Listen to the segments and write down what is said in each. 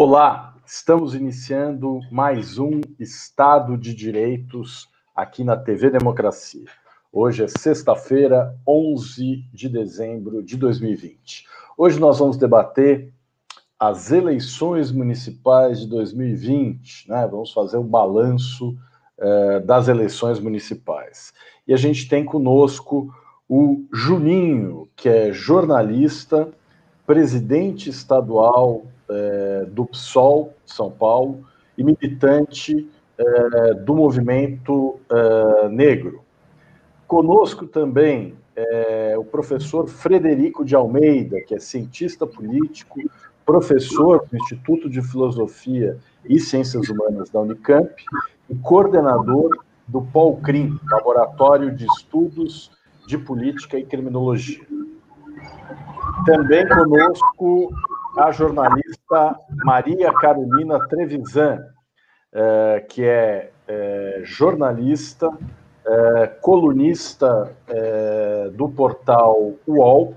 Olá, estamos iniciando mais um Estado de Direitos aqui na TV Democracia. Hoje é sexta-feira, 11 de dezembro de 2020. Hoje nós vamos debater as eleições municipais de 2020, né? Vamos fazer um balanço eh, das eleições municipais. E a gente tem conosco o Juninho, que é jornalista, presidente estadual é, do PSOL São Paulo e militante é, do movimento é, negro. Conosco também é, o professor Frederico de Almeida, que é cientista político, professor do Instituto de Filosofia e Ciências Humanas da Unicamp e coordenador do POLCRIM, Laboratório de Estudos de Política e Criminologia. Também conosco a jornalista Maria Carolina Trevisan, é, que é, é jornalista, é, colunista do portal UOL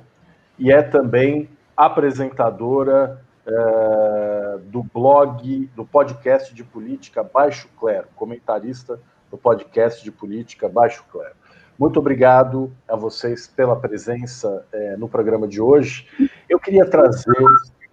e é também apresentadora do blog, do podcast de política Baixo Clero, comentarista do podcast de política Baixo Clero. Muito obrigado a vocês pela presença no programa de hoje. Eu queria trazer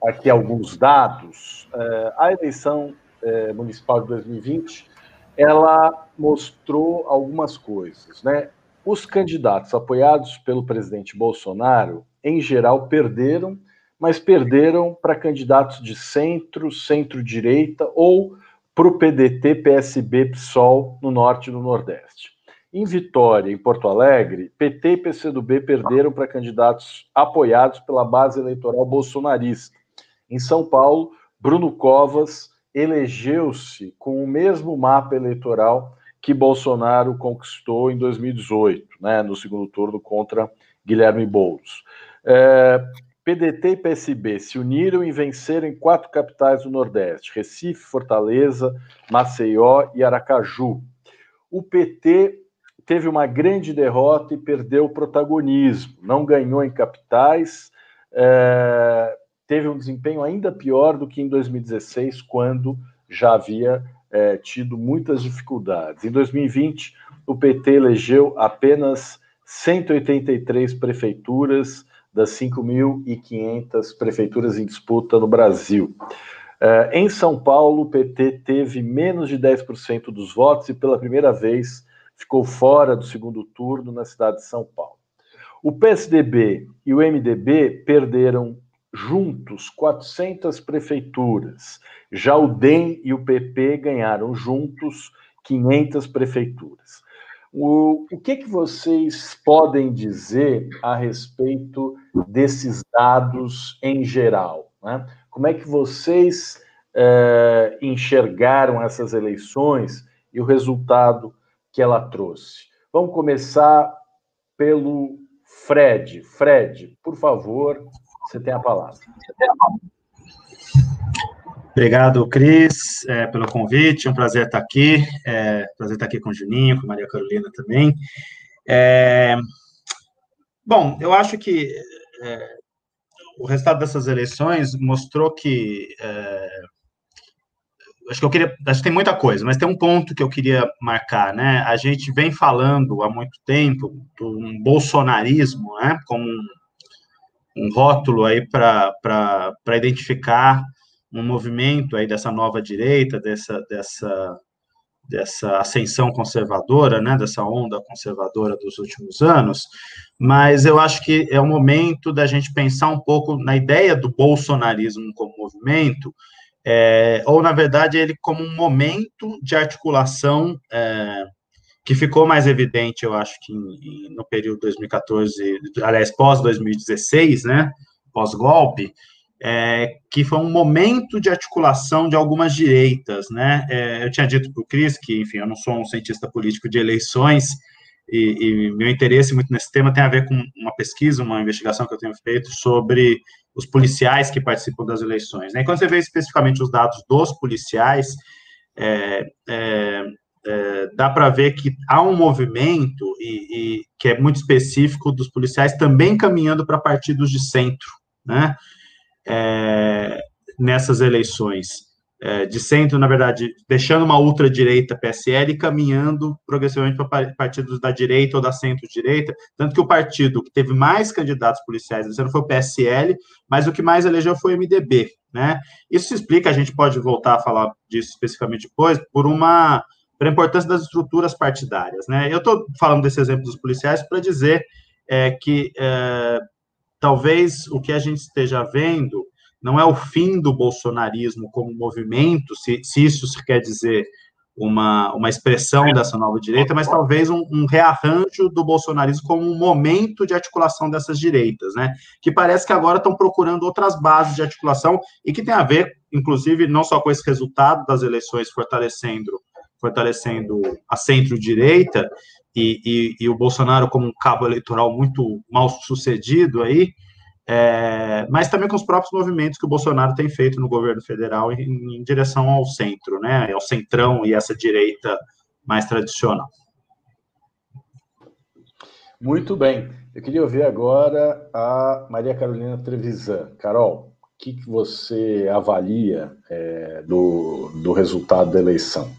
aqui alguns dados. É, a eleição é, municipal de 2020 ela mostrou algumas coisas, né? Os candidatos apoiados pelo presidente Bolsonaro, em geral, perderam, mas perderam para candidatos de centro, centro-direita ou para o PDT, PSB, PSOL no norte e no nordeste. Em Vitória, em Porto Alegre, PT e PCdoB perderam para candidatos apoiados pela base eleitoral bolsonarista. Em São Paulo, Bruno Covas elegeu-se com o mesmo mapa eleitoral que Bolsonaro conquistou em 2018, né, no segundo turno contra Guilherme Boulos. É, PDT e PSB se uniram e venceram em quatro capitais do Nordeste: Recife, Fortaleza, Maceió e Aracaju. O PT teve uma grande derrota e perdeu o protagonismo, não ganhou em capitais, é, teve um desempenho ainda pior do que em 2016, quando já havia é, tido muitas dificuldades. Em 2020, o PT elegeu apenas 183 prefeituras das 5.500 prefeituras em disputa no Brasil. É, em São Paulo, o PT teve menos de 10% dos votos e, pela primeira vez, ficou fora do segundo turno na cidade de São Paulo. O PSDB e o MDB perderam juntos 400 prefeituras. Já o DEM e o PP ganharam juntos 500 prefeituras. O, o que, que vocês podem dizer a respeito desses dados em geral? Né? Como é que vocês é, enxergaram essas eleições e o resultado que ela trouxe. Vamos começar pelo Fred. Fred, por favor, você tem a palavra. Obrigado, Cris, é, pelo convite. É um prazer estar aqui. É, prazer estar aqui com o Juninho, com a Maria Carolina também. É, bom, eu acho que é, o resultado dessas eleições mostrou que é, acho que eu queria, acho que tem muita coisa, mas tem um ponto que eu queria marcar, né? A gente vem falando há muito tempo do bolsonarismo, né? Como um, um rótulo aí para identificar um movimento aí dessa nova direita, dessa, dessa, dessa ascensão conservadora, né? Dessa onda conservadora dos últimos anos. Mas eu acho que é o momento da gente pensar um pouco na ideia do bolsonarismo como movimento é, ou na verdade ele como um momento de articulação é, que ficou mais evidente, eu acho que em, no período 2014, aliás, pós-2016, né, pós-golpe, é, que foi um momento de articulação de algumas direitas, né, é, eu tinha dito para o Cris que, enfim, eu não sou um cientista político de eleições, e, e, meu interesse muito nesse tema tem a ver com uma pesquisa, uma investigação que eu tenho feito sobre os policiais que participam das eleições. Né? E quando você vê especificamente os dados dos policiais, é, é, dá para ver que há um movimento e, e, que é muito específico dos policiais também caminhando para partidos de centro, né? É, nessas eleições é, de centro, na verdade, deixando uma ultradireita PSL e caminhando progressivamente para partidos da direita ou da centro-direita, tanto que o partido que teve mais candidatos policiais esse ano foi o PSL, mas o que mais elegeu foi o MDB, né? Isso se explica, a gente pode voltar a falar disso especificamente depois, por uma pela importância das estruturas partidárias, né? Eu estou falando desse exemplo dos policiais para dizer é, que é, talvez o que a gente esteja vendo não é o fim do bolsonarismo como movimento, se, se isso quer dizer uma, uma expressão dessa nova direita, mas talvez um, um, rearranjo do bolsonarismo como um momento de articulação dessas direitas, né? Que parece que agora estão procurando outras bases de articulação e que tem a ver, inclusive, não só com esse resultado das eleições fortalecendo, fortalecendo a centro-direita e, e, e o Bolsonaro como um cabo eleitoral muito mal sucedido aí, é, mas também com os próprios movimentos que o Bolsonaro tem feito no governo federal em, em, direção ao centro, né, ao centrão e essa direita mais tradicional. Muito bem. Eu queria ouvir agora a Maria Carolina Trevisan. Carol, o que, que você avalia é, do, do resultado da eleição?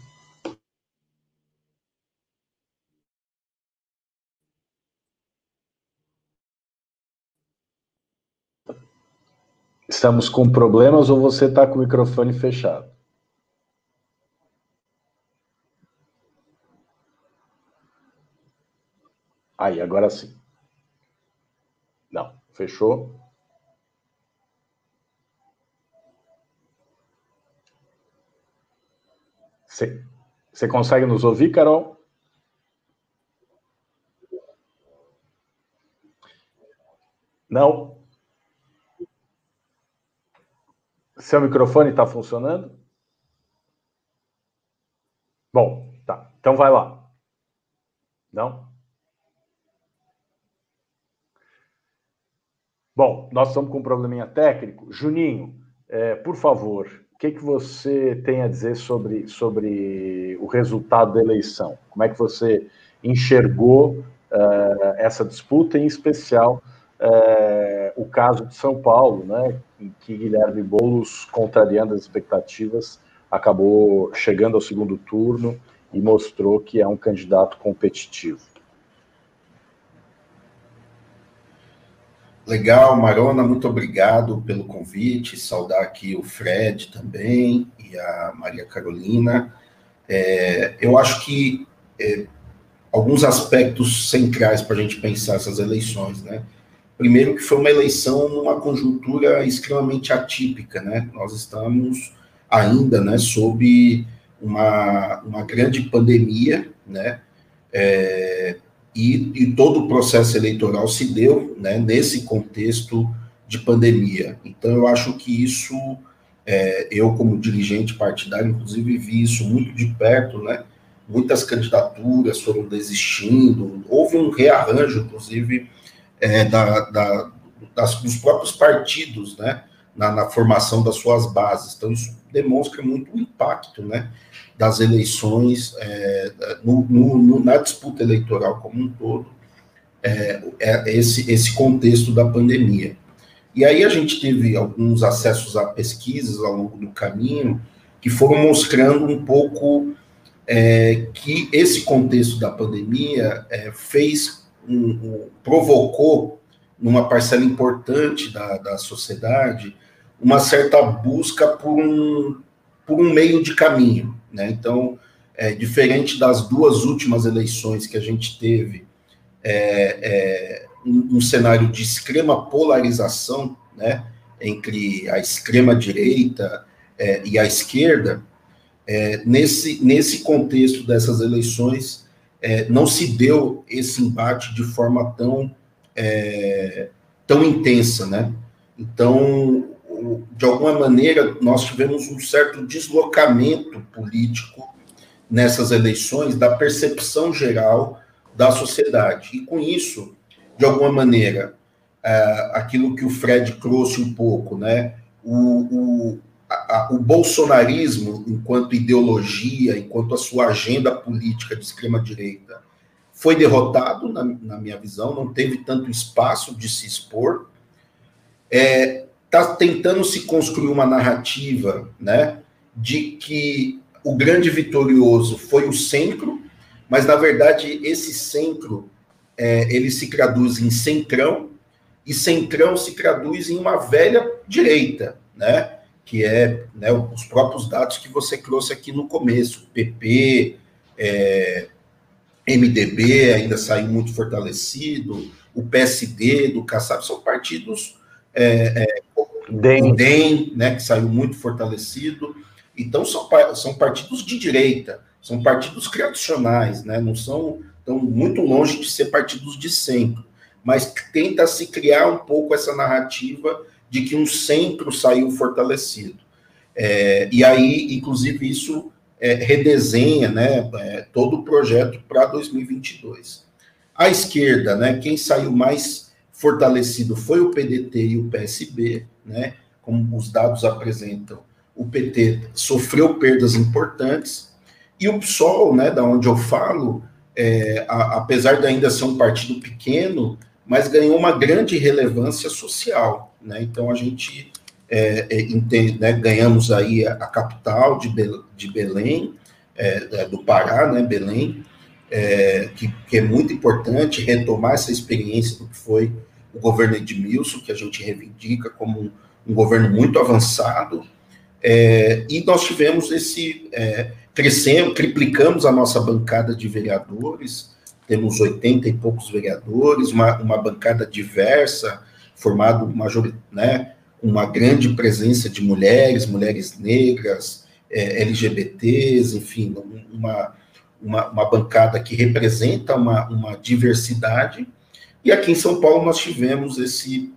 Estamos com problemas ou você está com o microfone fechado? Aí, agora sim. Não, fechou. Você, consegue nos ouvir, Carol? Não? Seu microfone está funcionando? Bom, tá. Então vai lá. Não? Bom, nós estamos com um probleminha técnico. Juninho, é, por favor, o que, que você tem a dizer sobre, sobre o resultado da eleição? Como é que você enxergou uh, essa disputa, em especial é, o caso de São Paulo, né, em que Guilherme Boulos, contrariando as expectativas, acabou chegando ao segundo turno e mostrou que é um candidato competitivo. Legal, Marona, muito obrigado pelo convite. Saudar aqui o Fred também e a Maria Carolina. É, eu acho que é, alguns aspectos centrais para a gente pensar essas eleições, né? Primeiro que foi uma eleição numa conjuntura extremamente atípica, né? Nós estamos ainda, né, sob uma, uma grande pandemia, né? É, e, e, todo o processo eleitoral se deu né, nesse contexto de pandemia. Então, eu acho que isso, é, eu como dirigente partidário, inclusive, vi isso muito de perto, né? Muitas candidaturas foram desistindo, houve um rearranjo, inclusive, é, da, da, das, dos próprios partidos, né, na, na, formação das suas bases. Então, isso demonstra muito o impacto, né, das eleições é, no, no, na disputa eleitoral como um todo, é, é, esse, esse contexto da pandemia. E aí a gente teve alguns acessos a pesquisas ao longo do caminho que foram mostrando um pouco é, que esse contexto da pandemia é, fez um, um, provocou numa parcela importante da, da sociedade uma certa busca por um, por um meio de caminho. Né? Então, é, diferente das duas últimas eleições que a gente teve, é, é, um, um, cenário de extrema polarização né, entre a extrema-direita é, e a esquerda, é, nesse, nesse contexto dessas eleições, é, não se deu esse embate de forma tão, é, tão intensa, né? Então, de alguma maneira, nós tivemos um certo deslocamento político nessas eleições da percepção geral da sociedade. E com isso, de alguma maneira, é, aquilo que o Fred trouxe um pouco, né? O, o, a, o bolsonarismo, enquanto ideologia, enquanto a sua agenda política de extrema-direita, foi derrotado, na, na, minha visão, não teve tanto espaço de se expor. É, está tentando se construir uma narrativa, né, de que o grande vitorioso foi o centro, mas na verdade esse centro é, ele se traduz em centrão e centrão se traduz em uma velha direita, né? Que é né, os próprios dados que você trouxe aqui no começo, PP, é, MDB ainda saiu muito fortalecido, o PSD do Kassab são partidos é, é, DEM. DEM, né, que saiu muito fortalecido. Então, são, são partidos de direita, são partidos tradicionais, né, não são tão muito longe de ser partidos de centro, mas tenta se criar um pouco essa narrativa de que um centro saiu fortalecido. É, e aí, inclusive, isso é, redesenha né, é, todo o projeto para 2022. A esquerda, né, quem saiu mais fortalecido foi o PDT e o PSB, né, como os dados apresentam. O PT sofreu perdas importantes e o PSOL, né, da onde eu falo, é, a, apesar de ainda ser um partido pequeno, mas ganhou uma grande relevância social, né? Então a gente é, é, entende, né, ganhamos aí a, a capital de, Be, de Belém, é, do Pará, né, Belém, é, que, que, é muito importante retomar essa experiência do que foi o governo Edmilson, que a gente reivindica como um, um governo muito avançado, é, e nós tivemos esse, é, crescemos, triplicamos a nossa bancada de vereadores, temos 80 e poucos vereadores, uma, uma bancada diversa, formado major, né, uma grande presença de mulheres, mulheres negras, é, LGBTs, enfim, uma, uma, uma, bancada que representa uma, uma diversidade. E aqui em São Paulo nós tivemos esse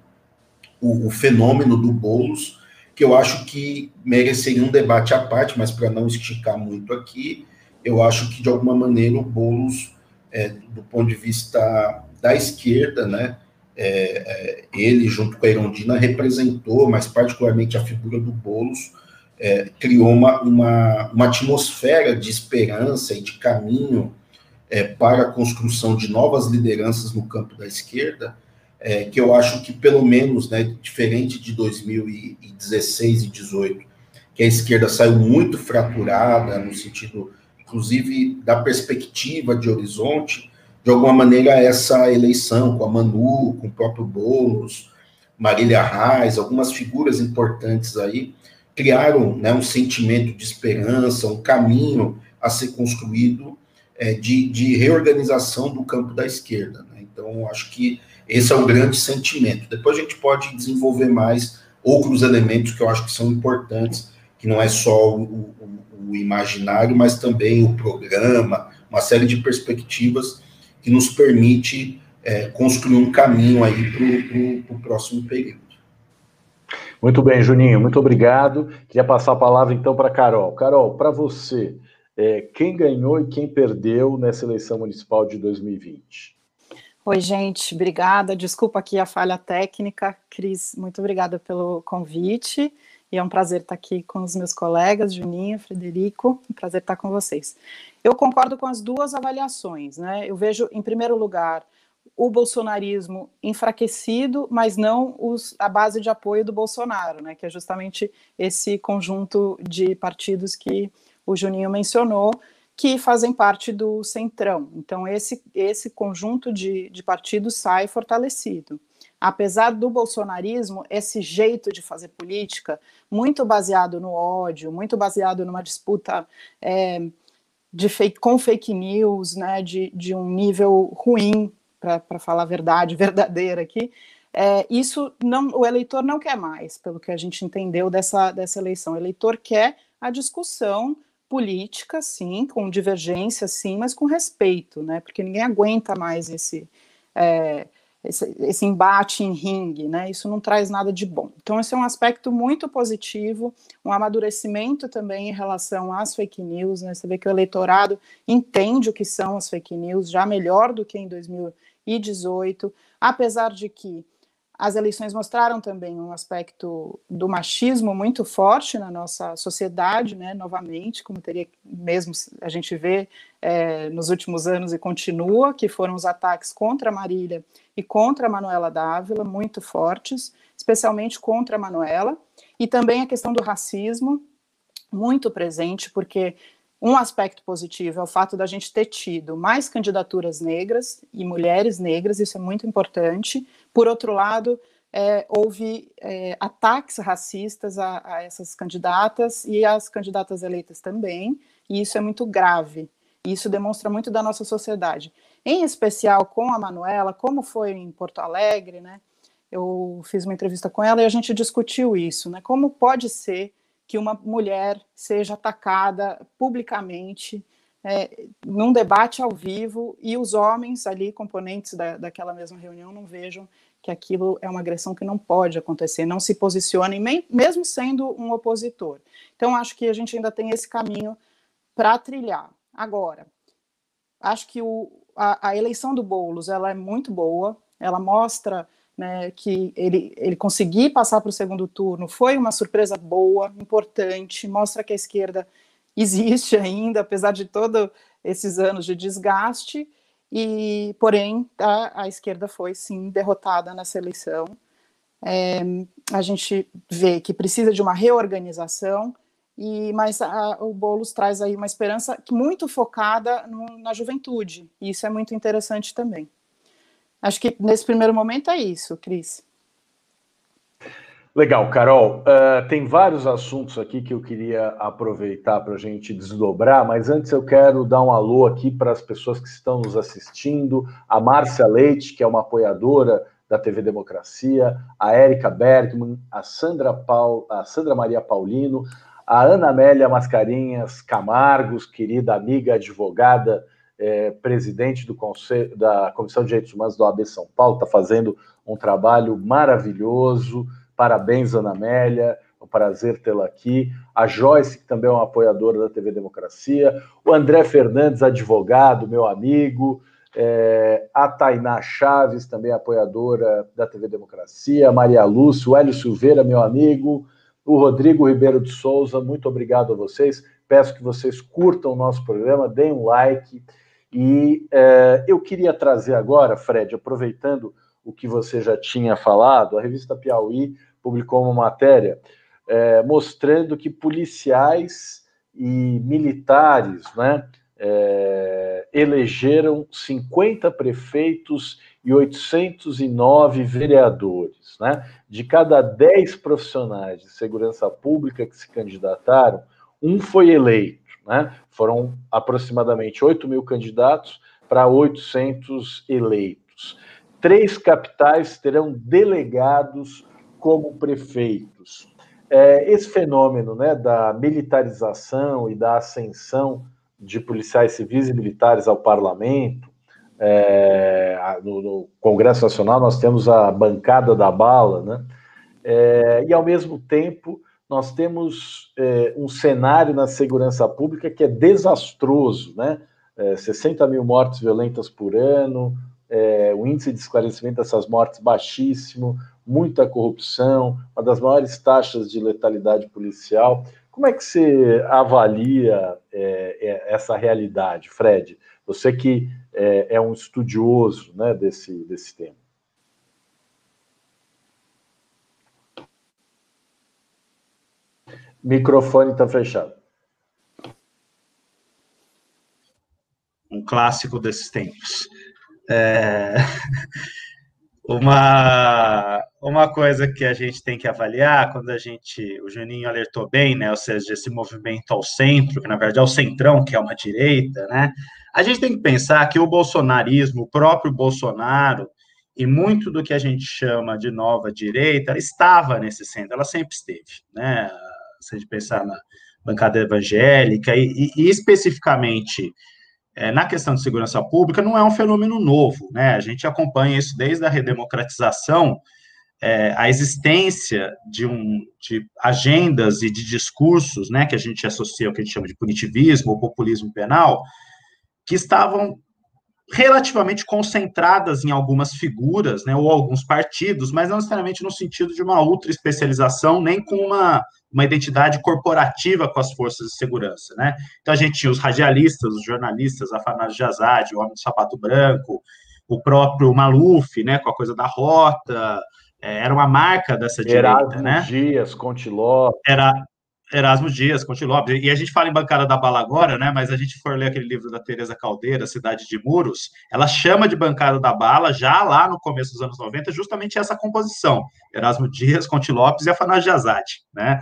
o, o fenômeno do Boulos, que eu acho que mereceria um debate à parte, mas para não esticar muito aqui, eu acho que de alguma maneira o Boulos, é, do ponto de vista da esquerda, né, é, é, ele, junto com a Irondina, representou, mas particularmente a figura do Boulos, é, criou uma, uma, uma, atmosfera de esperança e de caminho é, para a construção de novas lideranças no campo da esquerda, é, que eu acho que, pelo menos, né, diferente de 2016 e 2018, que a esquerda saiu muito fraturada, no sentido, inclusive, da perspectiva de horizonte, de alguma maneira, essa eleição com a Manu, com o próprio Boulos, Marília Reis, algumas figuras importantes aí, criaram né, um sentimento de esperança, um caminho a ser construído é, de, de, reorganização do campo da esquerda. Né? Então, acho que esse é o grande sentimento. Depois a gente pode desenvolver mais outros elementos que eu acho que são importantes, que não é só o, o, o imaginário, mas também o programa, uma série de perspectivas que nos permite é, construir um caminho aí para o próximo período. Muito bem, Juninho, muito obrigado. Queria passar a palavra então para Carol. Carol, para você, é, quem ganhou e quem perdeu nessa eleição municipal de 2020? Oi, gente, obrigada. Desculpa aqui a falha técnica. Cris, muito obrigada pelo convite. E é um prazer estar aqui com os meus colegas, Juninho, Frederico. Um prazer estar com vocês. Eu concordo com as duas avaliações, né? Eu vejo, em primeiro lugar, o bolsonarismo enfraquecido, mas não os, a base de apoio do Bolsonaro, né? Que é justamente esse conjunto de partidos que o Juninho mencionou, que fazem parte do Centrão. Então, esse, esse conjunto de, de partidos sai fortalecido. Apesar do bolsonarismo, esse jeito de fazer política, muito baseado no ódio, muito baseado numa disputa é, de fake, com fake news, né, de, de um nível ruim, para falar a verdade, verdadeira aqui, é, isso não, o eleitor não quer mais, pelo que a gente entendeu dessa, dessa eleição. O eleitor quer a discussão política, sim, com divergência, sim, mas com respeito, né? Porque ninguém aguenta mais esse, é, esse, esse, embate em ringue, né? Isso não traz nada de bom. Então, esse é um aspecto muito positivo, um amadurecimento também em relação às fake news, né? Você vê que o eleitorado entende o que são as fake news, já melhor do que em 2018, apesar de que as eleições mostraram também um aspecto do machismo muito forte na nossa sociedade, né, novamente, como teria mesmo a gente vê é, nos últimos anos e continua, que foram os ataques contra a Marília e contra a Manuela Dávila, muito fortes. especialmente contra a Manuela, e também a questão do racismo, muito presente, porque um aspecto positivo é o fato da gente ter tido mais candidaturas negras e mulheres negras, isso é muito importante. Por outro lado, é, houve é, ataques racistas a, a, essas candidatas e as candidatas eleitas também, e isso é muito grave. Isso demonstra muito da nossa sociedade. Em especial com a Manuela, como foi em Porto Alegre, né? Eu fiz uma entrevista com ela e a gente discutiu isso, né? Como pode ser que uma mulher seja atacada publicamente é, num debate ao vivo e os homens ali, componentes da, daquela mesma reunião, não vejam que aquilo é uma agressão que não pode acontecer, não se posicionem, mesmo sendo um opositor. Então, acho que a gente ainda tem esse caminho para trilhar. Agora, acho que o, a, a, eleição do Boulos ela é muito boa, ela mostra né, que ele, ele conseguir passar para o segundo turno foi uma surpresa boa, importante, mostra que a esquerda existe ainda, apesar de todos esses anos de desgaste, e porém a, a esquerda foi sim derrotada nessa eleição. É, a gente vê que precisa de uma reorganização, e mas a, o Boulos traz aí uma esperança muito focada no, na juventude, e isso é muito interessante também. Acho que nesse primeiro momento é isso, Cris. Legal, Carol. Uh, tem vários assuntos aqui que eu queria aproveitar para a gente desdobrar, mas antes eu quero dar um alô aqui para as pessoas que estão nos assistindo. A Márcia Leite, que é uma apoiadora da TV Democracia, a Érica Bergman, a Sandra, Paul, a Sandra Maria Paulino, a Ana Amélia Mascarinhas Camargos, querida amiga advogada, é, presidente do Conselho, da Comissão de Direitos Humanos do AB São Paulo, está fazendo um trabalho maravilhoso. Parabéns, Ana Amélia. É um prazer tê-la aqui. A Joyce, que também é uma apoiadora da TV Democracia. O André Fernandes, advogado, meu amigo. É, a Tainá Chaves, também apoiadora da TV Democracia. A Maria Lúcia, o Hélio Silveira, meu amigo. O Rodrigo Ribeiro de Souza, muito obrigado a vocês. Peço que vocês curtam o nosso programa, deem um like. E é, eu queria trazer agora, Fred, aproveitando o que você já tinha falado, a revista Piauí publicou uma matéria é, mostrando que policiais e militares né, é, elegeram 50 prefeitos e 809 vereadores. Né? De cada 10 profissionais de segurança pública que se candidataram, um foi eleito. Né? Foram aproximadamente 8 mil candidatos para 800 eleitos três capitais terão delegados como prefeitos. É, esse fenômeno né, da militarização e da ascensão de policiais civis e militares ao parlamento, é, no, no, Congresso Nacional nós temos a bancada da bala, né? É, e ao mesmo tempo nós temos é, um cenário na segurança pública que é desastroso, né? 60 é, mil mortes violentas por ano, é, o índice de esclarecimento dessas mortes baixíssimo, muita corrupção, uma das maiores taxas de letalidade policial. Como é que você avalia é, é, essa realidade, Fred? Você que é, é um estudioso né, desse, desse tema. Microfone está fechado. Um clássico desses tempos. É... Uma, uma coisa que a gente tem que avaliar, quando a gente, o Juninho alertou bem, né, ou seja, esse movimento ao centro, que na verdade é o centrão, que é uma direita, né, a gente tem que pensar que o bolsonarismo, o próprio Bolsonaro, e muito do que a gente chama de nova direita, estava nesse centro, ela sempre esteve, né, se a gente pensar na bancada evangélica, e, e especificamente é, na questão de segurança pública não é um fenômeno novo, né? A gente acompanha isso desde a redemocratização, é, a existência de, um, de agendas e de discursos, né, que a gente associa ao que a gente chama de punitivismo ou populismo penal, que estavam relativamente concentradas em algumas figuras, né, ou alguns partidos, mas não necessariamente no sentido de uma ultra especialização, nem com uma uma identidade corporativa com as forças de segurança, né? Então a gente tinha os radialistas, os jornalistas, Afanásio Jazade, o Homem do Sapato Branco, o próprio Maluf, né, com a coisa da rota, é, era uma marca dessa direita, Erasmo né? Dias, Contiló. Era Erasmo Dias, Contiló. E a gente fala em Bancada da Bala agora, né? Mas a gente for ler aquele livro da Teresa Caldeira, Cidade de Muros, ela chama de Bancada da Bala já lá no começo dos anos 90, justamente essa composição. Erasmo Dias, Conte Lopes e Afanásio de Azad, né?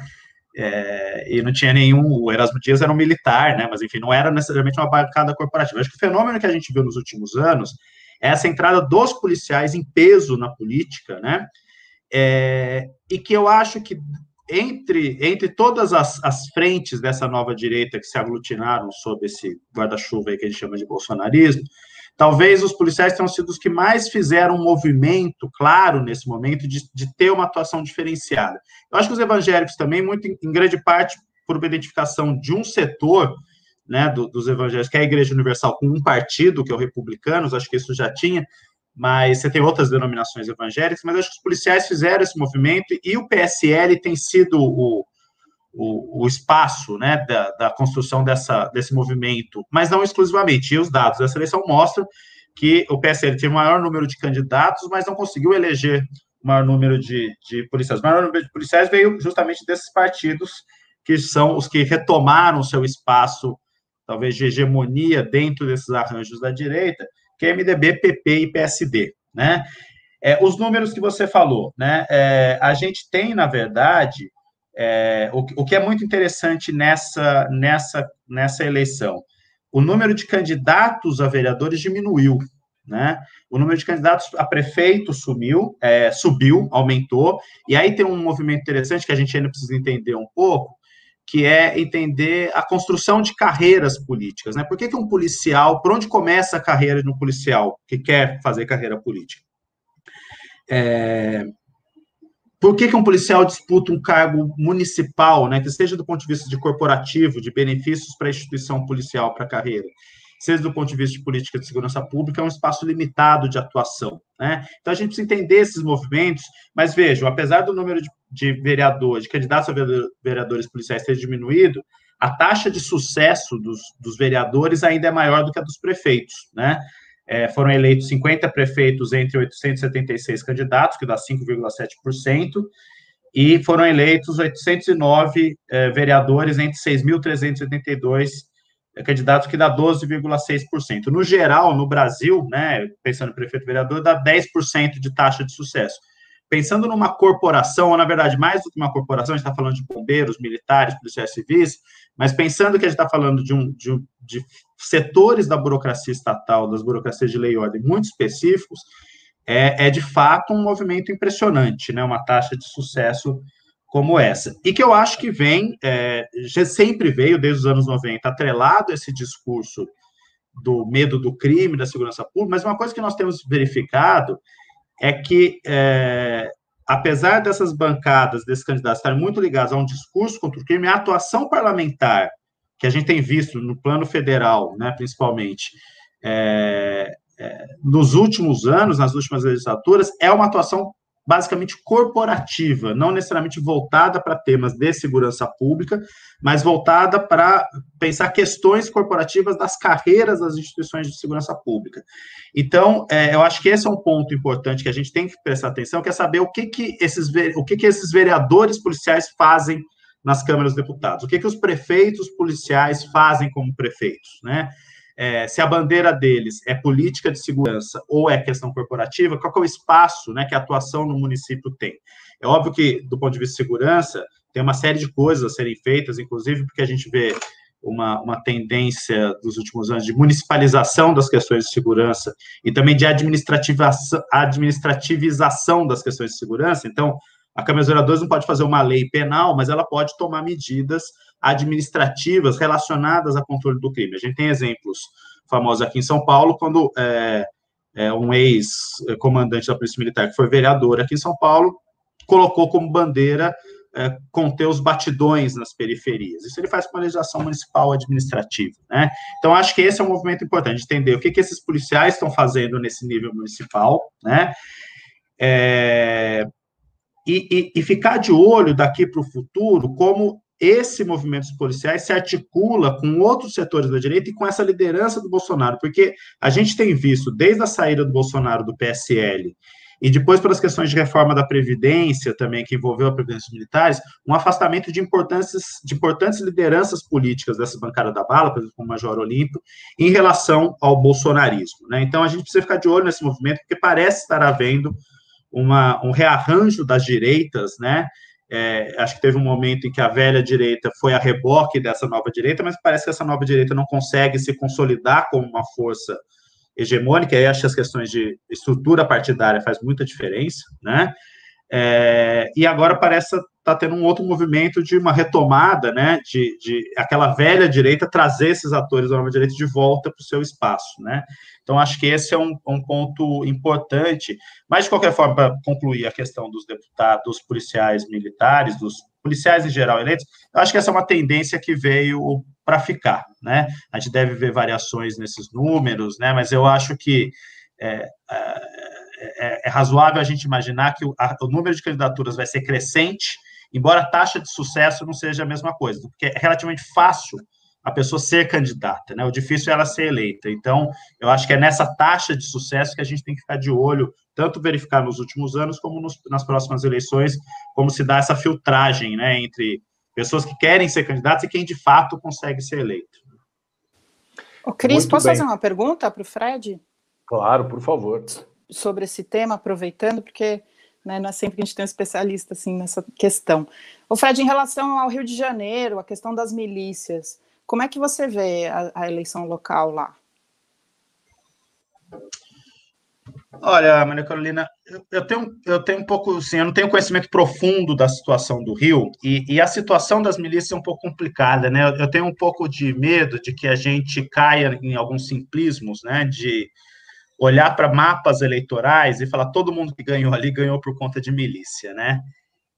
É, e não tinha nenhum. O Erasmo Dias era um militar, né? Mas enfim, não era necessariamente uma bancada corporativa. Acho que o fenômeno que a gente viu nos últimos anos é essa entrada dos policiais em peso na política, né? É, e que eu acho que entre, entre todas as, as frentes dessa nova direita que se aglutinaram sob esse guarda-chuva que a gente chama de bolsonarismo, talvez os policiais tenham sido os que mais fizeram um movimento claro nesse momento de, de ter uma atuação diferenciada. Eu acho que os evangélicos também, muito em, grande parte, por uma identificação de um setor né, do, dos evangélicos, que é a Igreja Universal, com um partido, que é o Republicanos, acho que isso já tinha, mas você tem outras denominações evangélicas, mas acho que os policiais fizeram esse movimento e o PSL tem sido o, o, o espaço né, da, da, construção dessa, desse movimento, mas não exclusivamente. E os dados dessa eleição mostram que o PSL tinha o maior número de candidatos, mas não conseguiu eleger o maior número de, de policiais. O maior número de policiais veio justamente desses partidos que são os que retomaram seu espaço, talvez de hegemonia dentro desses arranjos da direita, que é MDB, PP e PSD, né? É, os números que você falou, né? É, a gente tem, na verdade, é, o, o, que é muito interessante nessa, nessa, nessa eleição. O número de candidatos a vereadores diminuiu, né? O número de candidatos a prefeito sumiu, é, subiu, aumentou, e aí tem um movimento interessante que a gente ainda precisa entender um pouco, que é entender a construção de carreiras políticas. Né? Por que, que um policial, por onde começa a carreira de um policial que quer fazer carreira política? É, por que, que um policial disputa um cargo municipal, né, que seja do ponto de vista de corporativo, de benefícios para a instituição policial, para a carreira? seja do ponto de vista de política de segurança pública, é um espaço limitado de atuação. Né? Então, a gente precisa entender esses movimentos, mas vejam, apesar do número de, de vereadores, de candidatos a vereadores policiais ter diminuído, a taxa de sucesso dos, dos vereadores ainda é maior do que a dos prefeitos. Né? É, foram eleitos 50 prefeitos entre 876 candidatos, que dá 5,7%, e foram eleitos 809 é, vereadores entre 6.382 é candidatos que dá 12,6%. No geral, no Brasil, né, pensando em prefeito vereador, dá 10% de taxa de sucesso. Pensando numa corporação, ou na verdade, mais do que uma corporação, a gente está falando de bombeiros, militares, policiais civis, mas pensando que a gente está falando de, um, de, de setores da burocracia estatal, das burocracias de lei e ordem muito específicos, é, é de fato um movimento impressionante, né, uma taxa de sucesso como essa. E que eu acho que vem, é, já sempre veio, desde os anos 90, atrelado esse discurso do medo do crime, da segurança pública, mas uma coisa que nós temos verificado é que, é, apesar dessas bancadas, desses candidatos estarem muito ligados a um discurso contra o crime, a atuação parlamentar, que a gente tem visto no plano federal, né, principalmente, é, é, nos últimos anos, nas últimas legislaturas, é uma atuação basicamente corporativa, não necessariamente voltada para temas de segurança pública, mas voltada para pensar questões corporativas das carreiras das instituições de segurança pública. Então, é, eu acho que esse é um ponto importante que a gente tem que prestar atenção, que é saber o que, que, esses, o que, que esses vereadores policiais fazem nas câmaras dos deputados, o que, que os prefeitos policiais fazem como prefeitos, né? É, se a bandeira deles é política de segurança ou é questão corporativa, qual é o espaço né, que a atuação no município tem. É óbvio que, do ponto de vista de segurança, tem uma série de coisas a serem feitas, inclusive porque a gente vê uma, uma tendência dos últimos anos de municipalização das questões de segurança e também de administrativização das questões de segurança. Então, a Câmara dos Vereadores não pode fazer uma lei penal, mas ela pode tomar medidas administrativas relacionadas a controle do crime. A gente tem exemplos famosos aqui em São Paulo, quando é, é, um ex-comandante da Polícia Militar, que foi vereador aqui em São Paulo, colocou como bandeira é, conter os batidões nas periferias. Isso ele faz com a legislação municipal administrativa, né? Então, acho que esse é um movimento importante, entender o que, que esses policiais estão fazendo nesse nível municipal, né? É, e, e, e, ficar de olho daqui para o futuro como esse movimento policiais se articula com outros setores da direita e com essa liderança do Bolsonaro, porque a gente tem visto, desde a saída do Bolsonaro do PSL e depois pelas questões de reforma da Previdência também, que envolveu a Previdência dos militares, um afastamento de importantes, de importantes lideranças políticas dessa bancada da bala, por exemplo, como o Major Olímpio, em relação ao bolsonarismo. Né? Então, a gente precisa ficar de olho nesse movimento, porque parece estar havendo uma, um rearranjo das direitas, né? É, acho que teve um momento em que a velha direita foi a reboque dessa nova direita, mas parece que essa nova direita não consegue se consolidar como uma força hegemônica, e acho que as questões de estrutura partidária faz muita diferença, né? É, e agora parece estar tá tendo um outro movimento de uma retomada, né, de, de aquela velha direita trazer esses atores da nova direita de volta para o seu espaço, né? Então acho que esse é um, um ponto importante. Mas de qualquer forma, para concluir a questão dos deputados, dos policiais militares, dos policiais em geral eleitos, eu acho que essa é uma tendência que veio para ficar, né? A gente deve ver variações nesses números, né? Mas eu acho que é, é, é, é razoável a gente imaginar que o, a, o número de candidaturas vai ser crescente, embora a taxa de sucesso não seja a mesma coisa, porque é relativamente fácil a pessoa ser candidata, né? O difícil é ela ser eleita. Então, eu acho que é nessa taxa de sucesso que a gente tem que ficar de olho, tanto verificar nos últimos anos como nos, nas próximas eleições, como se dá essa filtragem, né, entre pessoas que querem ser candidatas e quem de fato consegue ser eleito. Ô, Cris, posso bem. fazer uma pergunta para o Fred? Claro, por favor. Sobre esse tema, aproveitando, porque né, não é sempre que a gente tem um especialista assim nessa questão. O Fred, em relação ao Rio de Janeiro, a questão das milícias, como é que você vê a, a eleição local lá? Olha, Maria Carolina, eu tenho, eu tenho um pouco, assim, eu não tenho conhecimento profundo da situação do Rio, e, e a situação das milícias é um pouco complicada, né? Eu, eu, tenho um pouco de medo de que a gente caia em alguns simplismos, né? De olhar para mapas eleitorais e falar todo mundo que ganhou ali ganhou por conta de milícia, né?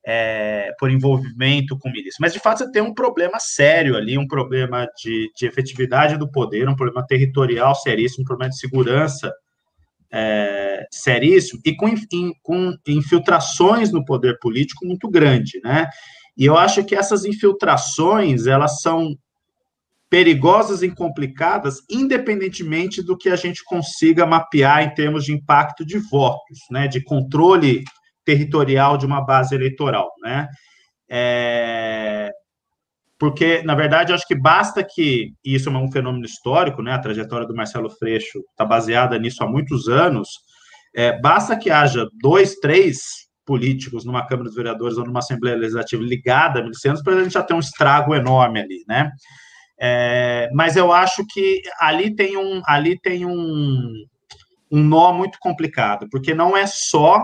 É, por envolvimento com milícia. Mas, de fato, você tem um problema sério ali, um problema de, de efetividade do poder, um problema territorial seríssimo, um problema de segurança é, seríssimo e com, com infiltrações no poder político muito grande, né? E eu acho que essas infiltrações, elas são perigosas e complicadas, independentemente do que a gente consiga mapear em termos de impacto de votos, né, de controle territorial de uma base eleitoral, né? É, porque, na verdade, acho que basta que, e isso é um fenômeno histórico, né, a trajetória do Marcelo Freixo está baseada nisso há muitos anos, é, basta que haja dois, três políticos numa Câmara dos Vereadores ou numa Assembleia Legislativa ligada a milicianos para a gente já ter um estrago enorme ali, né? É, mas eu acho que ali tem um, ali tem um, um nó muito complicado, porque não é só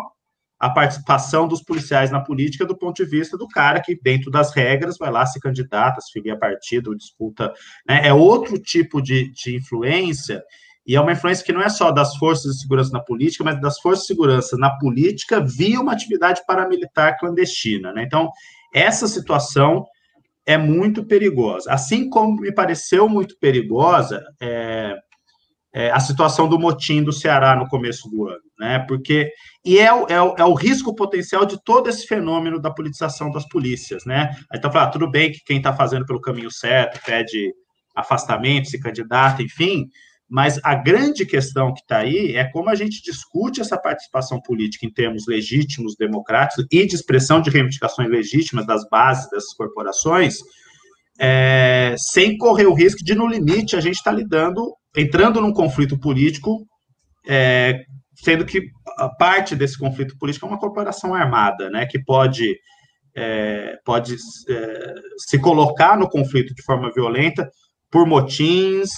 a participação dos policiais na política do ponto de vista do cara que, dentro das regras, vai lá se candidata, se filia partido, disputa. Né? É outro tipo de, de influência, e é uma influência que não é só das forças de segurança na política, mas das forças de segurança na política via uma atividade paramilitar clandestina. Né? Então, essa situação é muito perigosa. Assim como me pareceu muito perigosa é, é, a situação do motim do Ceará no começo do ano, né? Porque e é o, é, o, é o risco potencial de todo esse fenômeno da politização das polícias, né? Aí tá falando, ah, tudo bem que quem está fazendo pelo caminho certo pede afastamento, se candidata, enfim, mas a grande questão que está aí é como a gente discute essa participação política em termos legítimos, democráticos e de expressão de reivindicações legítimas das bases dessas corporações, é, sem correr o risco de, no limite, a gente estar tá lidando, entrando num conflito político, é, sendo que parte desse conflito político é uma corporação armada, né, que pode, é, pode é, se colocar no conflito de forma violenta por motins,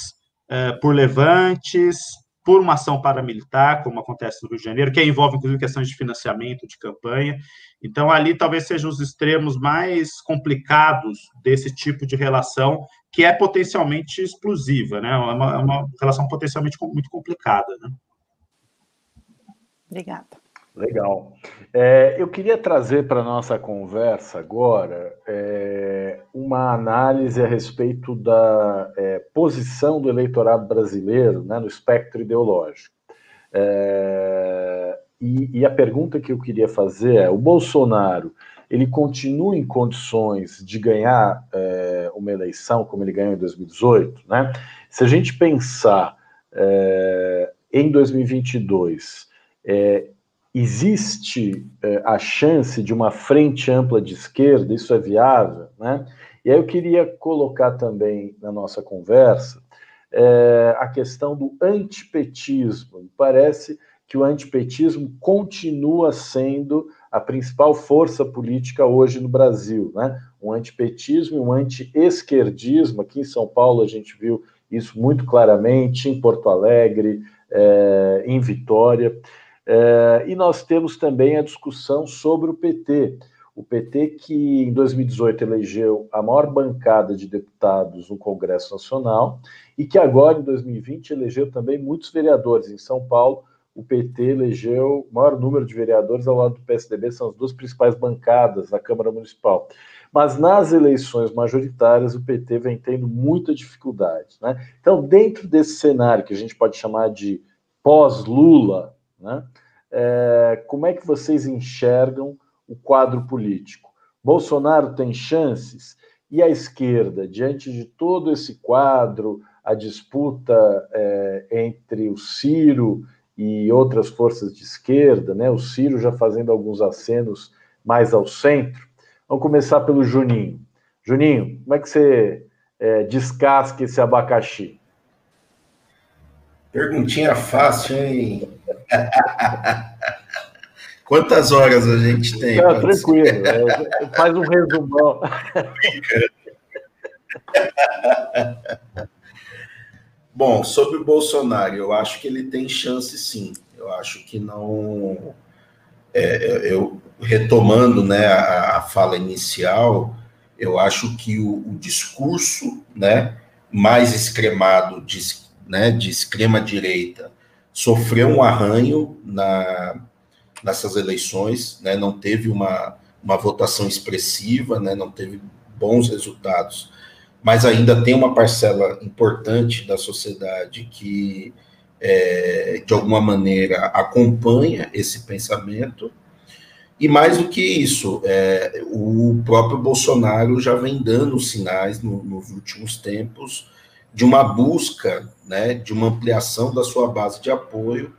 é, por levantes, por uma ação paramilitar, como acontece no Rio de Janeiro, que envolve, inclusive, questões de financiamento de campanha. Então, ali talvez sejam os extremos mais complicados desse tipo de relação, que é potencialmente explosiva, né? É uma, é uma relação potencialmente muito complicada, né? Obrigada. Legal. É, eu queria trazer para a nossa conversa agora é, uma análise a respeito da é, posição do eleitorado brasileiro né, no espectro ideológico. É, e, e, a pergunta que eu queria fazer é: o Bolsonaro ele continua em condições de ganhar é, uma eleição como ele ganhou em 2018? Né? Se a gente pensar é, em 2022, é, existe é, a chance de uma frente ampla de esquerda? Isso é viável? Né? E aí eu queria colocar também na nossa conversa é, a questão do antipetismo. Parece que o antipetismo continua sendo a principal força política hoje no Brasil, né? Um antipetismo e um anti-esquerdismo. Aqui em São Paulo a gente viu isso muito claramente, em Porto Alegre, é, em Vitória. É, e nós temos também a discussão sobre o PT. O PT que em 2018 elegeu a maior bancada de deputados no Congresso Nacional e que agora em 2020 elegeu também muitos vereadores em São Paulo, o PT elegeu o maior número de vereadores ao lado do PSDB, são as duas principais bancadas da Câmara Municipal. Mas nas eleições majoritárias, o PT vem tendo muita dificuldade. Né? Então, dentro desse cenário que a gente pode chamar de pós-Lula, né? É, como é que vocês enxergam o quadro político? Bolsonaro tem chances? E a esquerda, diante de todo esse quadro, a disputa é, entre o Ciro e outras forças de esquerda, né? O Ciro já fazendo alguns acenos mais ao centro. Vamos começar pelo Juninho. Juninho, como é que você é, descasca esse abacaxi? Perguntinha fácil, hein? Quantas horas a gente tem? Não, tranquilo, é, faz um resumão. Bom, sobre o Bolsonaro, eu acho que ele tem chance sim. Eu acho que não. É, eu retomando né, a, a, fala inicial, eu acho que o, o discurso né, mais extremado de, né, de extrema direita sofreu um arranho na, nessas eleições, né, não teve uma, uma votação expressiva, né, não teve bons resultados. Mas ainda tem uma parcela importante da sociedade que, é, de alguma maneira, acompanha esse pensamento. E mais do que isso, é, o próprio Bolsonaro já vem dando sinais no, nos últimos tempos de uma busca, né, de uma ampliação da sua base de apoio,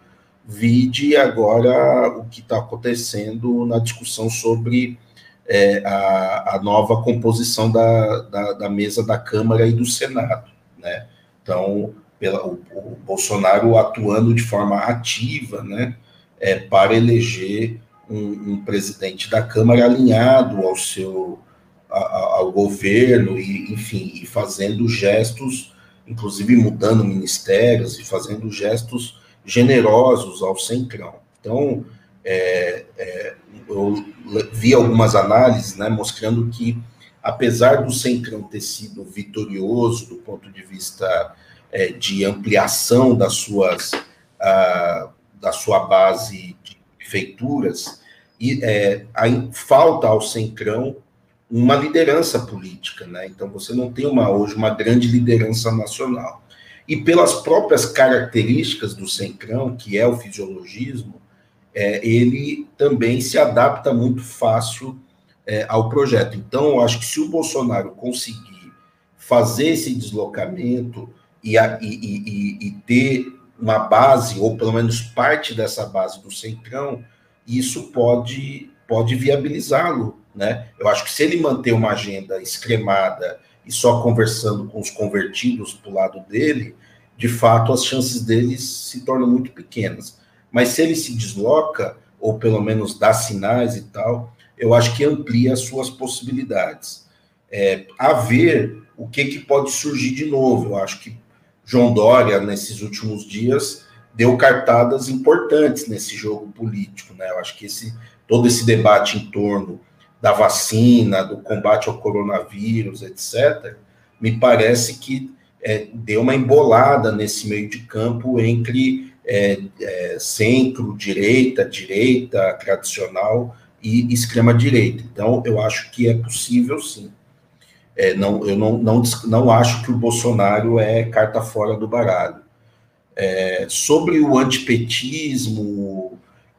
vide agora o que está acontecendo na discussão sobre é, a, a, nova composição da, da, da, mesa da Câmara e do Senado. Né? Então, pela, o, o Bolsonaro atuando de forma ativa né, é, para eleger um, um, presidente da Câmara alinhado ao seu a, ao governo e enfim e fazendo gestos inclusive mudando ministérios e fazendo gestos generosos ao centrão. Então é, é, eu vi algumas análises né, mostrando que, apesar do Centrão ter sido vitorioso do ponto de vista é, de ampliação das suas, da sua base de prefeituras, e é, falta ao Centrão uma liderança política, né? Então você não tem uma, hoje uma grande liderança nacional. E pelas próprias características do Centrão, que é o fisiologismo, é, ele também se adapta muito fácil é, ao projeto. Então, eu acho que se o Bolsonaro conseguir fazer esse deslocamento e, e, e, e ter uma base, ou pelo menos parte dessa base do Centrão, isso pode, pode viabilizá-lo. Né? Eu acho que se ele manter uma agenda extremada e só conversando com os convertidos para o lado dele, de fato as chances deles se tornam muito pequenas. Mas se ele se desloca, ou pelo menos dá sinais e tal, eu acho que amplia as suas possibilidades. É, a ver o que, que pode surgir de novo. Eu acho que João Dória, nesses últimos dias, deu cartadas importantes nesse jogo político. Né? Eu acho que esse, todo esse debate em torno da vacina, do combate ao coronavírus, etc., me parece que é, deu uma embolada nesse meio de campo entre é, é, centro, direita, direita tradicional e extrema-direita. Então, eu acho que é possível, sim. É, não, eu não, não, não acho que o Bolsonaro é carta fora do baralho. É, sobre o antipetismo,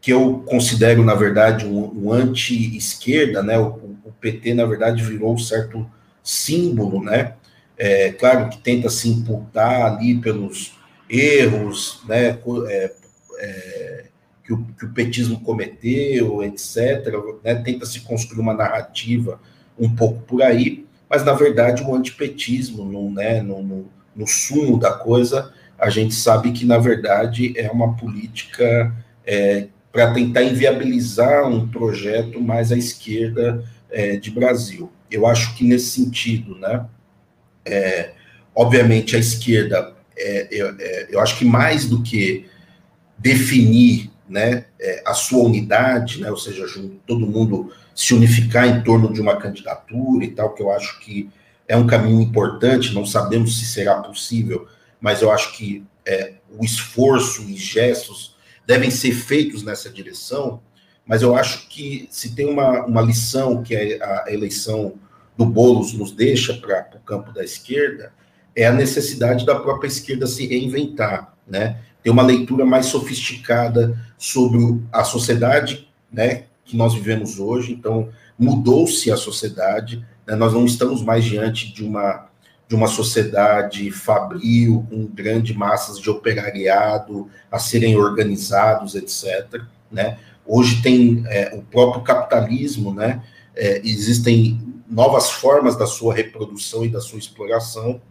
que eu considero, na verdade, um, um anti-esquerda, né? O, o, PT, na verdade, virou um certo símbolo, né? É, claro que tenta se imputar ali pelos erros, né, é, é, que o, que o petismo cometeu, etc. Né? Tenta se construir uma narrativa um pouco por aí, mas na verdade o antipetismo, no, né, no, no, no sumo da coisa, a gente sabe que na verdade é uma política é, para tentar inviabilizar um projeto mais à esquerda é, de Brasil. Eu acho que nesse sentido, né, é, obviamente a esquerda, é, eu, é, eu acho que mais do que definir né, é, a sua unidade, né, ou seja, todo mundo se unificar em torno de uma candidatura e tal, que eu acho que é um caminho importante, não sabemos se será possível, mas eu acho que é, o esforço e gestos devem ser feitos nessa direção, mas eu acho que se tem uma, uma lição que a eleição do Boulos nos deixa para o campo da esquerda, é a necessidade da própria esquerda se reinventar, né? Ter uma leitura mais sofisticada sobre a sociedade, né, que nós vivemos hoje. Então, mudou-se a sociedade, né? nós não estamos mais diante de uma de uma sociedade fabril, com grandes massas de operariado a serem organizados, etc. Né? Hoje tem é, o próprio capitalismo, né? É, existem novas formas da sua reprodução e da sua exploração,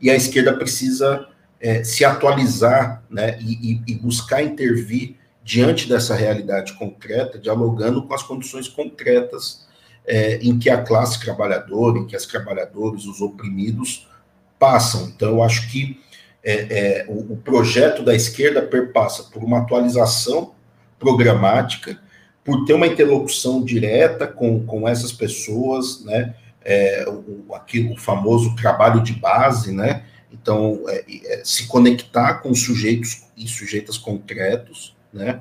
e a esquerda precisa é, se atualizar né, e, e, buscar intervir diante dessa realidade concreta, dialogando com as condições concretas é, em que a classe trabalhadora, em que as trabalhadoras, os oprimidos passam. Então, eu acho que é, é o, o projeto da esquerda perpassa por uma atualização programática, por ter uma interlocução direta com, com essas pessoas, né? É, o, o famoso trabalho de base, né? Então, é, é, se conectar com sujeitos e sujeitas concretos, né?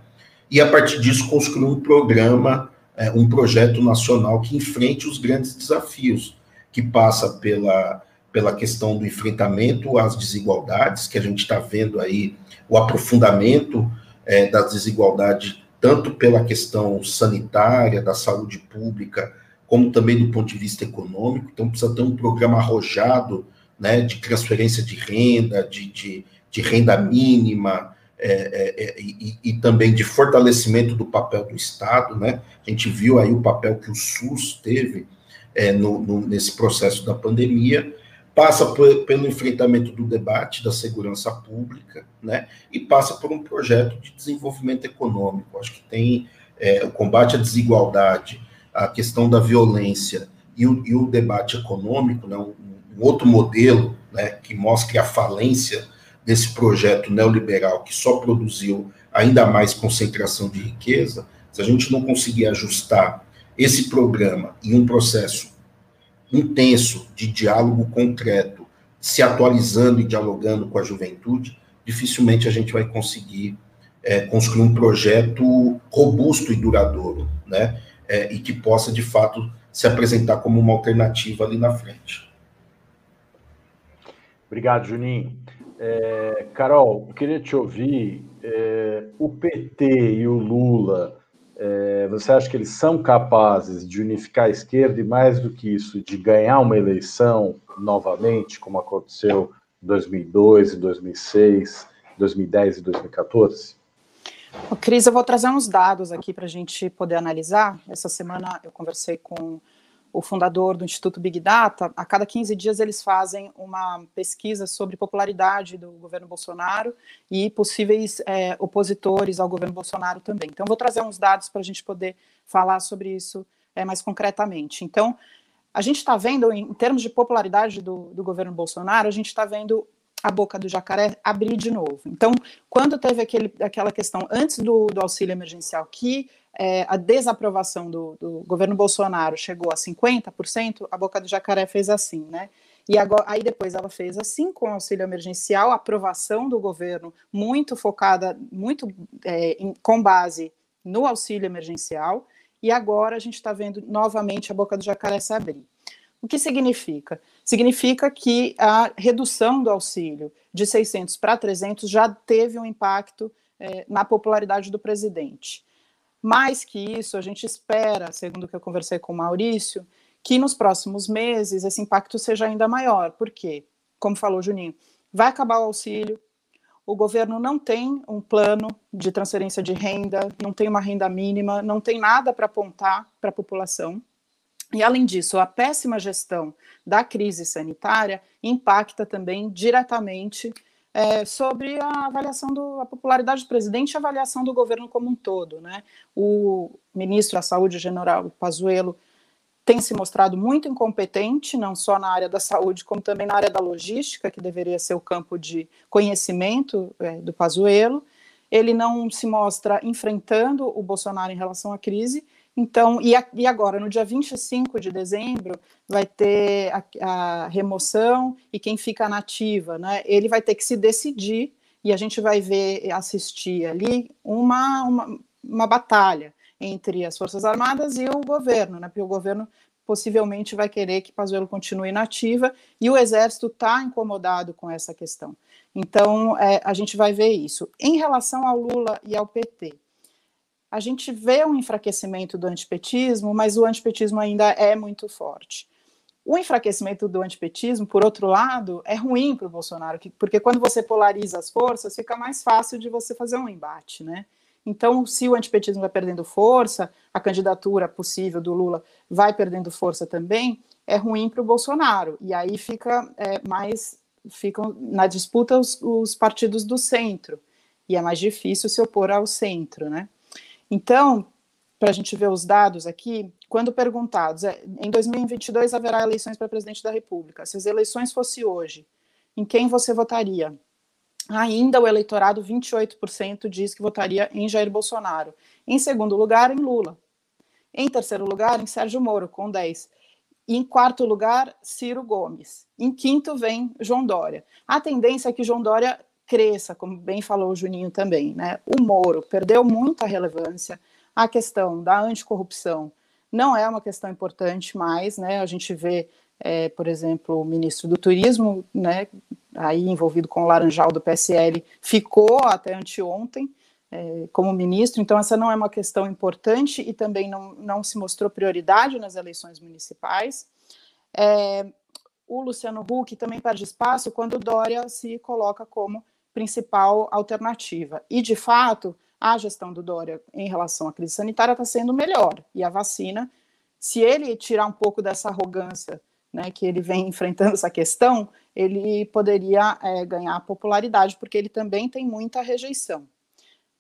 E a partir disso construir um programa, é, um projeto nacional que enfrente os grandes desafios, que passa pela, pela questão do enfrentamento às desigualdades, que a gente está vendo aí o aprofundamento é, das desigualdades tanto pela questão sanitária, da saúde pública, como também do ponto de vista econômico. Então, precisa ter um programa arrojado né, de transferência de renda, de, de, de renda mínima, é, é, é, e, e, também de fortalecimento do papel do Estado. Né? A gente viu aí o papel que o SUS teve é, no, no, nesse processo da pandemia, passa por, pelo enfrentamento do debate da segurança pública, né, e passa por um projeto de desenvolvimento econômico. Acho que tem é, o combate à desigualdade, a questão da violência e o, e o debate econômico, né, um, um, outro modelo né, que mostre a falência desse projeto neoliberal que só produziu ainda mais concentração de riqueza, se a gente não conseguir ajustar esse programa em um processo intenso de diálogo concreto, se atualizando e dialogando com a juventude, dificilmente a gente vai conseguir é, construir um projeto robusto e duradouro, né? É, e que possa, de fato, se apresentar como uma alternativa ali na frente. Obrigado, Juninho. É, Carol, eu queria te ouvir. É, o PT e o Lula é, você acha que eles são capazes de unificar a esquerda e, mais do que isso, de ganhar uma eleição novamente, como aconteceu em 2002, 2006, 2010 e 2014? Cris, eu vou trazer uns dados aqui para a gente poder analisar. Essa semana eu conversei com o fundador do Instituto Big Data, a cada 15 dias eles fazem uma pesquisa sobre popularidade do governo Bolsonaro e possíveis é, opositores ao governo Bolsonaro também. Então, vou trazer uns dados para a gente poder falar sobre isso é, mais concretamente. Então, a gente está vendo, em termos de popularidade do, do governo Bolsonaro, a gente está vendo a boca do jacaré abrir de novo. Então, quando teve aquele, aquela questão antes do, do auxílio emergencial que é, a desaprovação do, do, governo Bolsonaro chegou a 50%, a boca do jacaré fez assim, né? E agora, aí depois ela fez assim com o auxílio emergencial, aprovação do governo muito focada, muito é, em, com base no auxílio emergencial, e agora a gente está vendo novamente a boca do jacaré se abrir. O que significa? Significa que a redução do auxílio de 600 para 300 já teve um impacto é, na popularidade do presidente. Mais que isso, a gente espera, segundo o que eu conversei com o Maurício, que nos próximos meses esse impacto seja ainda maior. Por quê? Como falou Juninho, vai acabar o auxílio, o governo não tem um plano de transferência de renda, não tem uma renda mínima, não tem nada para apontar para a população. E, além disso, a péssima gestão da crise sanitária impacta também diretamente é, sobre a avaliação da popularidade do presidente e a avaliação do governo como um todo. Né? O ministro da Saúde, general Pazuello, tem se mostrado muito incompetente, não só na área da saúde, como também na área da logística, que deveria ser o campo de conhecimento é, do Pazuello. Ele não se mostra enfrentando o Bolsonaro em relação à crise. Então, e, a, e agora, no dia 25 de dezembro, vai ter a, a remoção e quem fica nativa, né? Ele vai ter que se decidir e a gente vai ver, assistir ali uma, uma, uma batalha entre as Forças Armadas e o governo, né? Porque o governo possivelmente vai querer que Pazuello continue nativa e o Exército está incomodado com essa questão. Então, é, a gente vai ver isso. Em relação ao Lula e ao PT, a gente vê um enfraquecimento do antipetismo, mas o antipetismo ainda é muito forte. O enfraquecimento do antipetismo, por outro lado, é ruim para o Bolsonaro, porque quando você polariza as forças, fica mais fácil de você fazer um embate, né? Então, se o antipetismo vai perdendo força, a candidatura possível do Lula vai perdendo força também, é ruim para o Bolsonaro. E aí fica é, mais ficam na disputa os, os, partidos do centro. E é mais difícil se opor ao centro, né? Então, para a gente ver os dados aqui, quando perguntados, é, em 2022 haverá eleições para presidente da República. Se as eleições fossem hoje, em quem você votaria? Ainda o eleitorado, 28%, diz que votaria em Jair Bolsonaro. Em segundo lugar, em Lula. Em terceiro lugar, em Sérgio Moro, com 10%. Em quarto lugar, Ciro Gomes. Em quinto, vem João Dória. A tendência é que João Dória cresça, como bem falou o Juninho também. Né? O Moro perdeu muita relevância. A questão da anticorrupção não é uma questão importante mais. Né? A gente vê, é, por exemplo, o ministro do Turismo, né, aí envolvido com o Laranjal do PSL, ficou até anteontem é, como ministro, então essa não é uma questão importante e também não, não se mostrou prioridade nas eleições municipais. É, o Luciano Huck também perde espaço quando Dória se coloca como principal alternativa. E, de fato, a gestão do Dória em relação à crise sanitária está sendo melhor. E a vacina, se ele tirar um pouco dessa arrogância né, que ele vem enfrentando essa questão, ele poderia é, ganhar popularidade, porque ele também tem muita rejeição.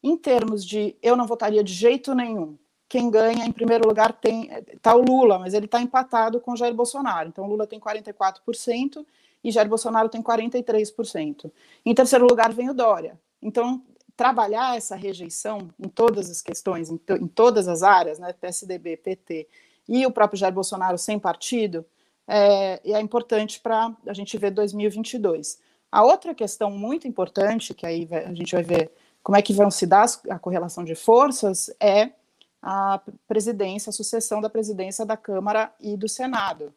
Em termos de eu não votaria de jeito nenhum, quem ganha em primeiro lugar tem está o Lula, mas ele está empatado com o Jair Bolsonaro. Então, Lula tem 44% e Jair Bolsonaro tem 43%. Em terceiro lugar vem o Dória. Então, trabalhar essa rejeição em todas as questões, em, to em todas as áreas, né, PSDB, PT e o próprio Jair Bolsonaro sem partido, é, é importante para a gente ver 2022. A outra questão muito importante, que aí a gente vai ver como é que vão se dar a correlação de forças, é a presidência, a sucessão da presidência da Câmara e do Senado.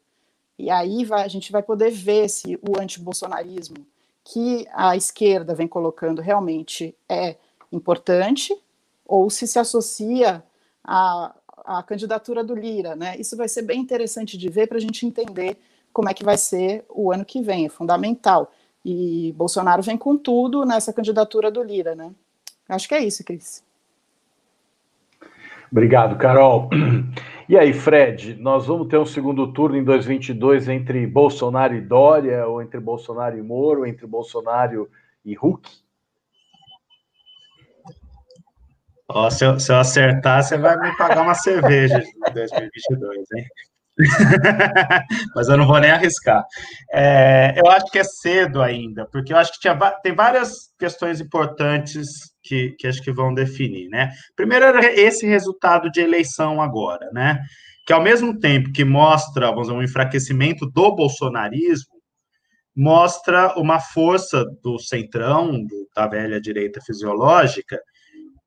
E aí vai, a gente vai poder ver se o antibolsonarismo que a esquerda vem colocando realmente é importante ou se se associa a, a candidatura do Lira, né? Isso vai ser bem interessante de ver para a gente entender como é que vai ser o ano que vem, é fundamental. E Bolsonaro vem com tudo nessa candidatura do Lira, né? Acho que é isso, Cris. Obrigado, Carol. E aí, Fred, nós vamos ter um segundo turno em 2022 entre Bolsonaro e Dória, ou entre Bolsonaro e Moro, ou entre Bolsonaro e Huck? Ó, se, eu, se eu acertar, você vai me pagar uma cerveja em 2022, hein? Mas eu não vou nem arriscar. É, eu acho que é cedo ainda, porque eu acho que tinha, tem várias questões importantes que, que acho que vão definir, né? Primeiro era esse resultado de eleição agora, né? Que ao mesmo tempo que mostra, vamos dizer, um enfraquecimento do bolsonarismo, mostra uma força do centrão, do, da velha direita fisiológica,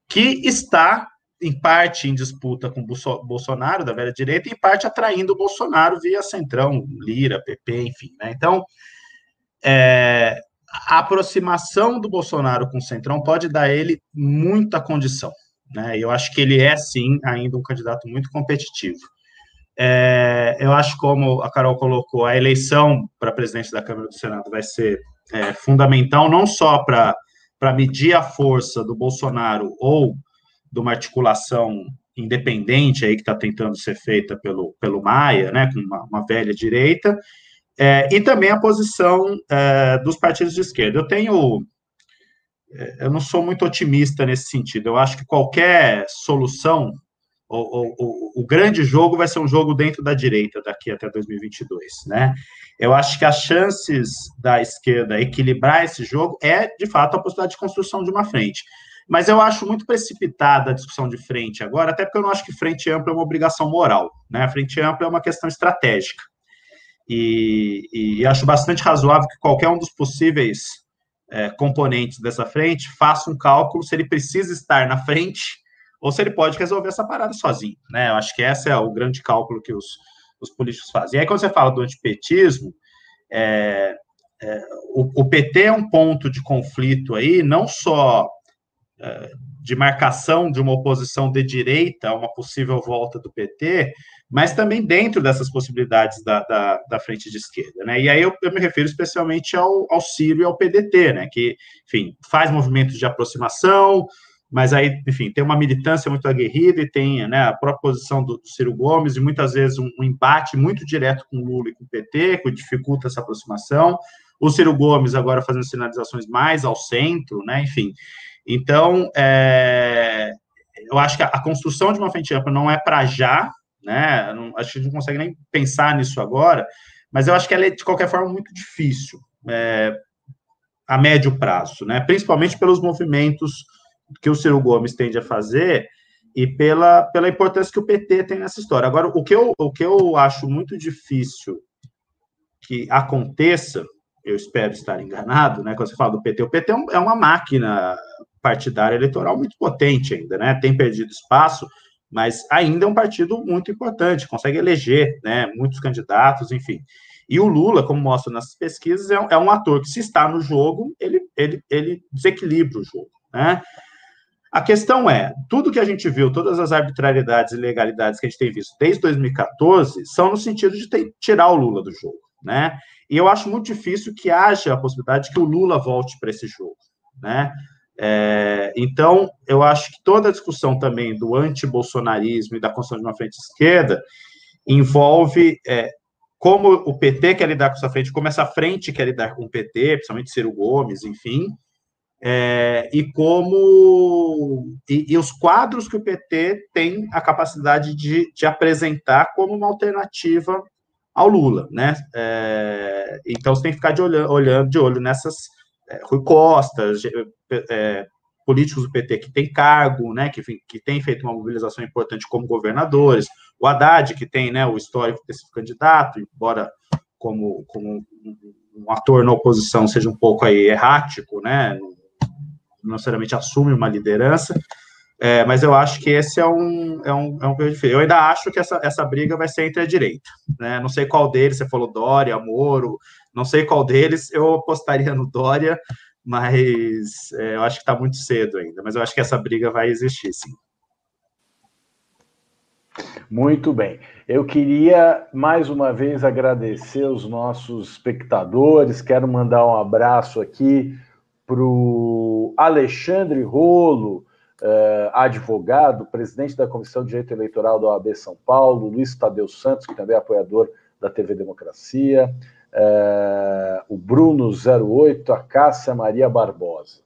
que está, em parte, em disputa com Bolsonaro, da velha direita, e em parte atraindo o Bolsonaro via centrão, Lira, PP, enfim. Né? Então, é, a aproximação do Bolsonaro com o centrão pode dar a ele muita condição. Né? Eu acho que ele é, sim, ainda um candidato muito competitivo. É, eu acho, como a Carol colocou, a eleição para presidente da Câmara do Senado vai ser é, fundamental, não só para medir a força do Bolsonaro ou de uma articulação independente aí que está tentando ser feita pelo, pelo Maia, né, com uma, uma velha direita, é, e também a posição é, dos partidos de esquerda. Eu tenho, é, eu não sou muito otimista nesse sentido. Eu acho que qualquer solução, o, o, o, o grande jogo vai ser um jogo dentro da direita daqui até 2022, né? Eu acho que as chances da esquerda equilibrar esse jogo é, de fato, a possibilidade de construção de uma frente. Mas eu acho muito precipitada a discussão de frente agora, até porque eu não acho que frente ampla é uma obrigação moral. Né? A frente ampla é uma questão estratégica. E, e acho bastante razoável que qualquer um dos possíveis é, componentes dessa frente faça um cálculo se ele precisa estar na frente ou se ele pode resolver essa parada sozinho. Né? Eu acho que esse é o grande cálculo que os, os políticos fazem. E aí, quando você fala do antipetismo, é, é, o, o, PT é um ponto de conflito aí, não só de marcação de uma oposição de direita a uma possível volta do PT, mas também dentro dessas possibilidades da, da, da frente de esquerda, né? E aí eu, eu, me refiro especialmente ao, ao Ciro e ao PDT, né? Que, enfim, faz movimentos de aproximação, mas aí, enfim, tem uma militância muito aguerrida e tem né, a própria posição do, do Ciro Gomes e muitas vezes um, um, embate muito direto com o Lula e com o PT, que dificulta essa aproximação. O Ciro Gomes agora fazendo sinalizações mais ao centro, né? Enfim, então, é, eu acho que a, a, construção de uma frente ampla não é para já, né? Não, acho que a gente não consegue nem pensar nisso agora, mas eu acho que ela é, de qualquer forma, muito difícil é, a médio prazo, né? Principalmente pelos movimentos que o Ciro Gomes tende a fazer e pela, pela importância que o PT tem nessa história. Agora, o que eu, o que eu acho muito difícil que aconteça, eu espero estar enganado, né? Quando você fala do PT, o PT é, é uma máquina partidária eleitoral muito potente ainda, né? Tem perdido espaço, mas ainda é um partido muito importante, consegue eleger, né? Muitos candidatos, enfim. E o Lula, como mostra nas pesquisas, é um, é um ator que, se está no jogo, ele, ele, ele desequilibra o jogo, né? A questão é, tudo que a gente viu, todas as arbitrariedades e ilegalidades que a gente tem visto desde 2014, são no sentido de ter, tirar o Lula do jogo, né? E eu acho muito difícil que haja a possibilidade de que o Lula volte para esse jogo, né? É, então, eu acho que toda a discussão também do anti-bolsonarismo e da construção de uma frente esquerda envolve é, como o PT quer lidar com essa frente, como essa frente quer lidar com o PT, principalmente Ciro Gomes, enfim, é, e como e, e, os quadros que o PT tem a capacidade de, de apresentar como uma alternativa ao Lula, né? É, então você tem que ficar de olho, olhando de olho nessas Rui Costa, é, políticos do PT que tem cargo, né, que, que tem feito uma mobilização importante como governadores, o Haddad, que tem né, o histórico de ser candidato, embora como, como um ator na oposição seja um pouco aí errático, né, não necessariamente assume uma liderança, é, mas eu acho que esse é um, é um, é um. Eu ainda acho que essa, essa briga vai ser entre a direita. Né? Não sei qual deles, você falou Dória, Moro, não sei qual deles, eu apostaria no Dória, mas é, eu acho que está muito cedo ainda. Mas eu acho que essa briga vai existir, sim. Muito bem. Eu queria mais uma vez agradecer os nossos espectadores. Quero mandar um abraço aqui para o Alexandre Rolo, uh, advogado, presidente da Comissão de Direito Eleitoral da OAB São Paulo, Luiz Tadeu Santos, que também é apoiador da TV Democracia, é, o Bruno 08, a Cássia Maria Barbosa.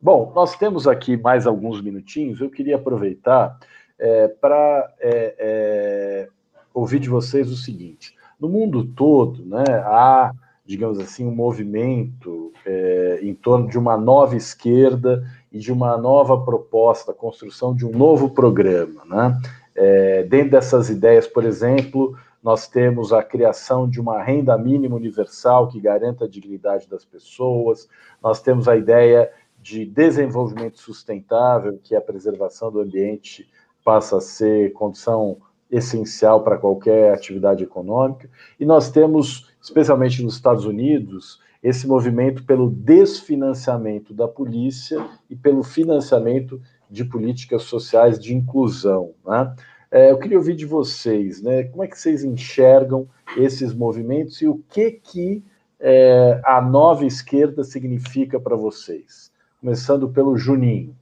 Bom, nós temos aqui mais alguns minutinhos, eu queria aproveitar é, para é, é, ouvir de vocês o seguinte: no mundo todo, né, há, digamos assim, um movimento é, em torno de uma nova esquerda e de uma nova proposta, a construção de um novo programa. Né? É, dentro dessas ideias, por exemplo, nós temos a criação de uma renda mínima universal que garanta a dignidade das pessoas, nós temos a ideia de desenvolvimento sustentável, que a preservação do ambiente passa a ser condição essencial para qualquer atividade econômica, e nós temos, especialmente nos Estados Unidos, esse movimento pelo desfinanciamento da polícia e pelo financiamento de políticas sociais de inclusão. Né? É, eu queria ouvir de vocês, né? Como é que vocês enxergam esses movimentos e o que que é, a nova esquerda significa para vocês? começando pelo Juninho.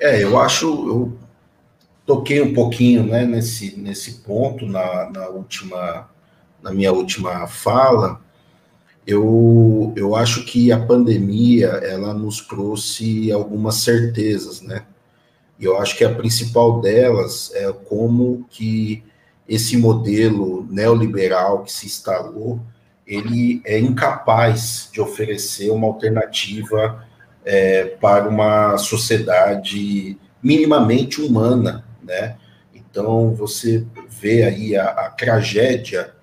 É, eu acho, eu toquei um pouquinho né, nesse, nesse ponto na, na última, na minha última fala. Eu, eu acho que a pandemia ela nos trouxe algumas certezas, né? E eu acho que a principal delas é como que esse modelo neoliberal que se instalou, ele é incapaz de oferecer uma alternativa é, para uma sociedade minimamente humana, né? Então você vê aí a, a tragédia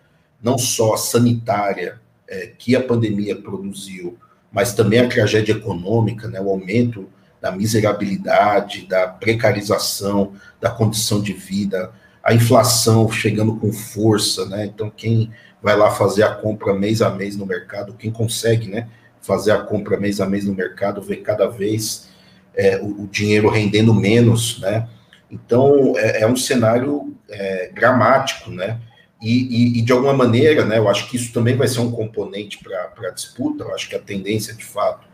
não só sanitária é, que a pandemia produziu, mas também a tragédia econômica, né? O aumento da miserabilidade, da precarização da condição de vida, a inflação chegando com força, né? Então, quem vai lá fazer a compra mês a mês no mercado, quem consegue, né? Fazer a compra mês a mês no mercado, vê cada vez é, o, o, dinheiro rendendo menos, né? Então, é, é um cenário é, dramático, né? E, e, e, de alguma maneira, né? Eu acho que isso também vai ser um componente para a disputa. Eu acho que a tendência, de fato,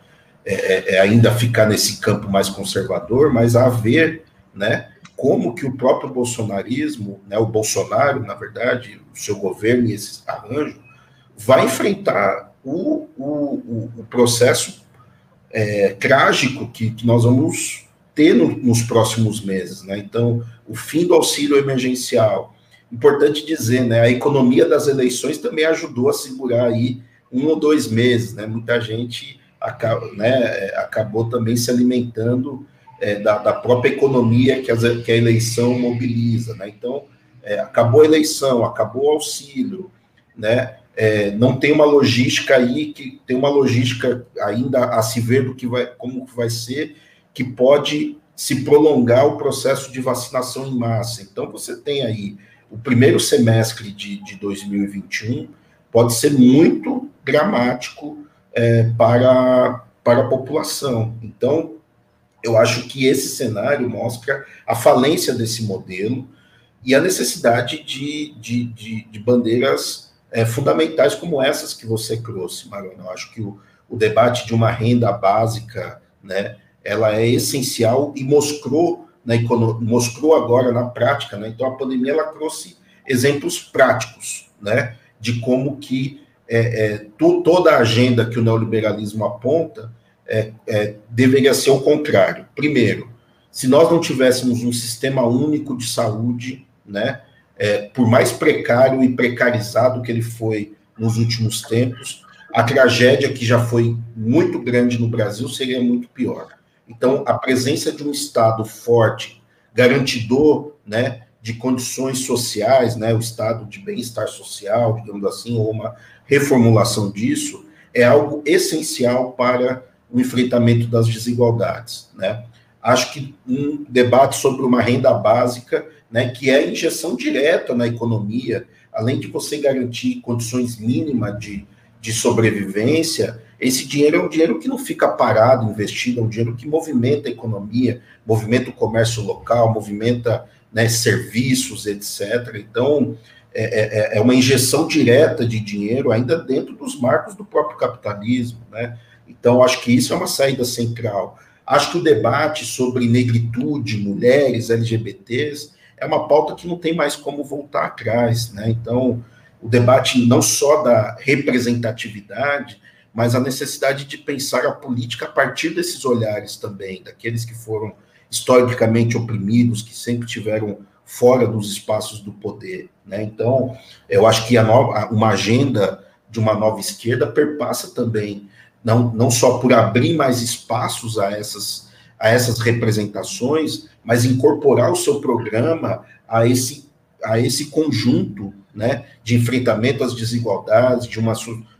é, é, é ainda ficar nesse campo mais conservador, mas a ver, né? como que o próprio bolsonarismo, né, o Bolsonaro, na verdade, o seu governo e esse arranjo, vai enfrentar o, o, o processo é, trágico que, que, nós vamos ter no, nos próximos meses. Né? Então, o fim do auxílio emergencial. Importante dizer, né, a economia das eleições também ajudou a segurar aí um ou dois meses. Né? Muita gente acaba, né, acabou também se alimentando é, da, da, própria economia que, as, que, a eleição mobiliza, né? Então, é, acabou a eleição, acabou o auxílio, né? É, não tem uma logística aí que tem uma logística ainda a se ver do que vai, como vai ser, que pode se prolongar o processo de vacinação em massa. Então, você tem aí o primeiro semestre de, de 2021 pode ser muito dramático é, para, para a população. Então, eu acho que esse cenário mostra a falência desse modelo e a necessidade de, de, de, de bandeiras é, fundamentais como essas que você trouxe, Marona. Eu acho que o, o debate de uma renda básica, né, ela é essencial e mostrou, na mostrou agora na prática, né, então a pandemia ela trouxe exemplos práticos, né, de como que é, é, tu, toda a agenda que o neoliberalismo aponta, é, é, deveria ser o contrário. Primeiro, se nós não tivéssemos um sistema único de saúde, né, é, por mais precário e precarizado que ele foi nos últimos tempos, a tragédia que já foi muito grande no Brasil seria muito pior. Então, a presença de um Estado forte, garantidor, né, de condições sociais, né, o estado de bem-estar social, digamos assim, ou uma reformulação disso, é algo essencial para o enfrentamento das desigualdades, né? Acho que um debate sobre uma renda básica, né, que é injeção direta na economia, além de você garantir condições mínimas de, de sobrevivência, esse dinheiro é um dinheiro que não fica parado, investido, é um dinheiro que movimenta a economia, movimenta o comércio local, movimenta né, serviços, etc. Então, é, é, é uma injeção direta de dinheiro, ainda dentro dos marcos do próprio capitalismo, né? Então, acho que isso é uma saída central. Acho que o debate sobre negritude, mulheres, LGBTs, é uma pauta que não tem mais como voltar atrás, né? Então, o debate não só da representatividade, mas a necessidade de pensar a política a partir desses olhares também, daqueles que foram historicamente oprimidos, que sempre tiveram fora dos espaços do poder, né? Então, eu acho que a nova, uma agenda de uma nova esquerda perpassa também não, não só por abrir mais espaços a essas, a essas representações, mas incorporar o seu programa a esse, a esse conjunto né, de enfrentamento às desigualdades, de uma,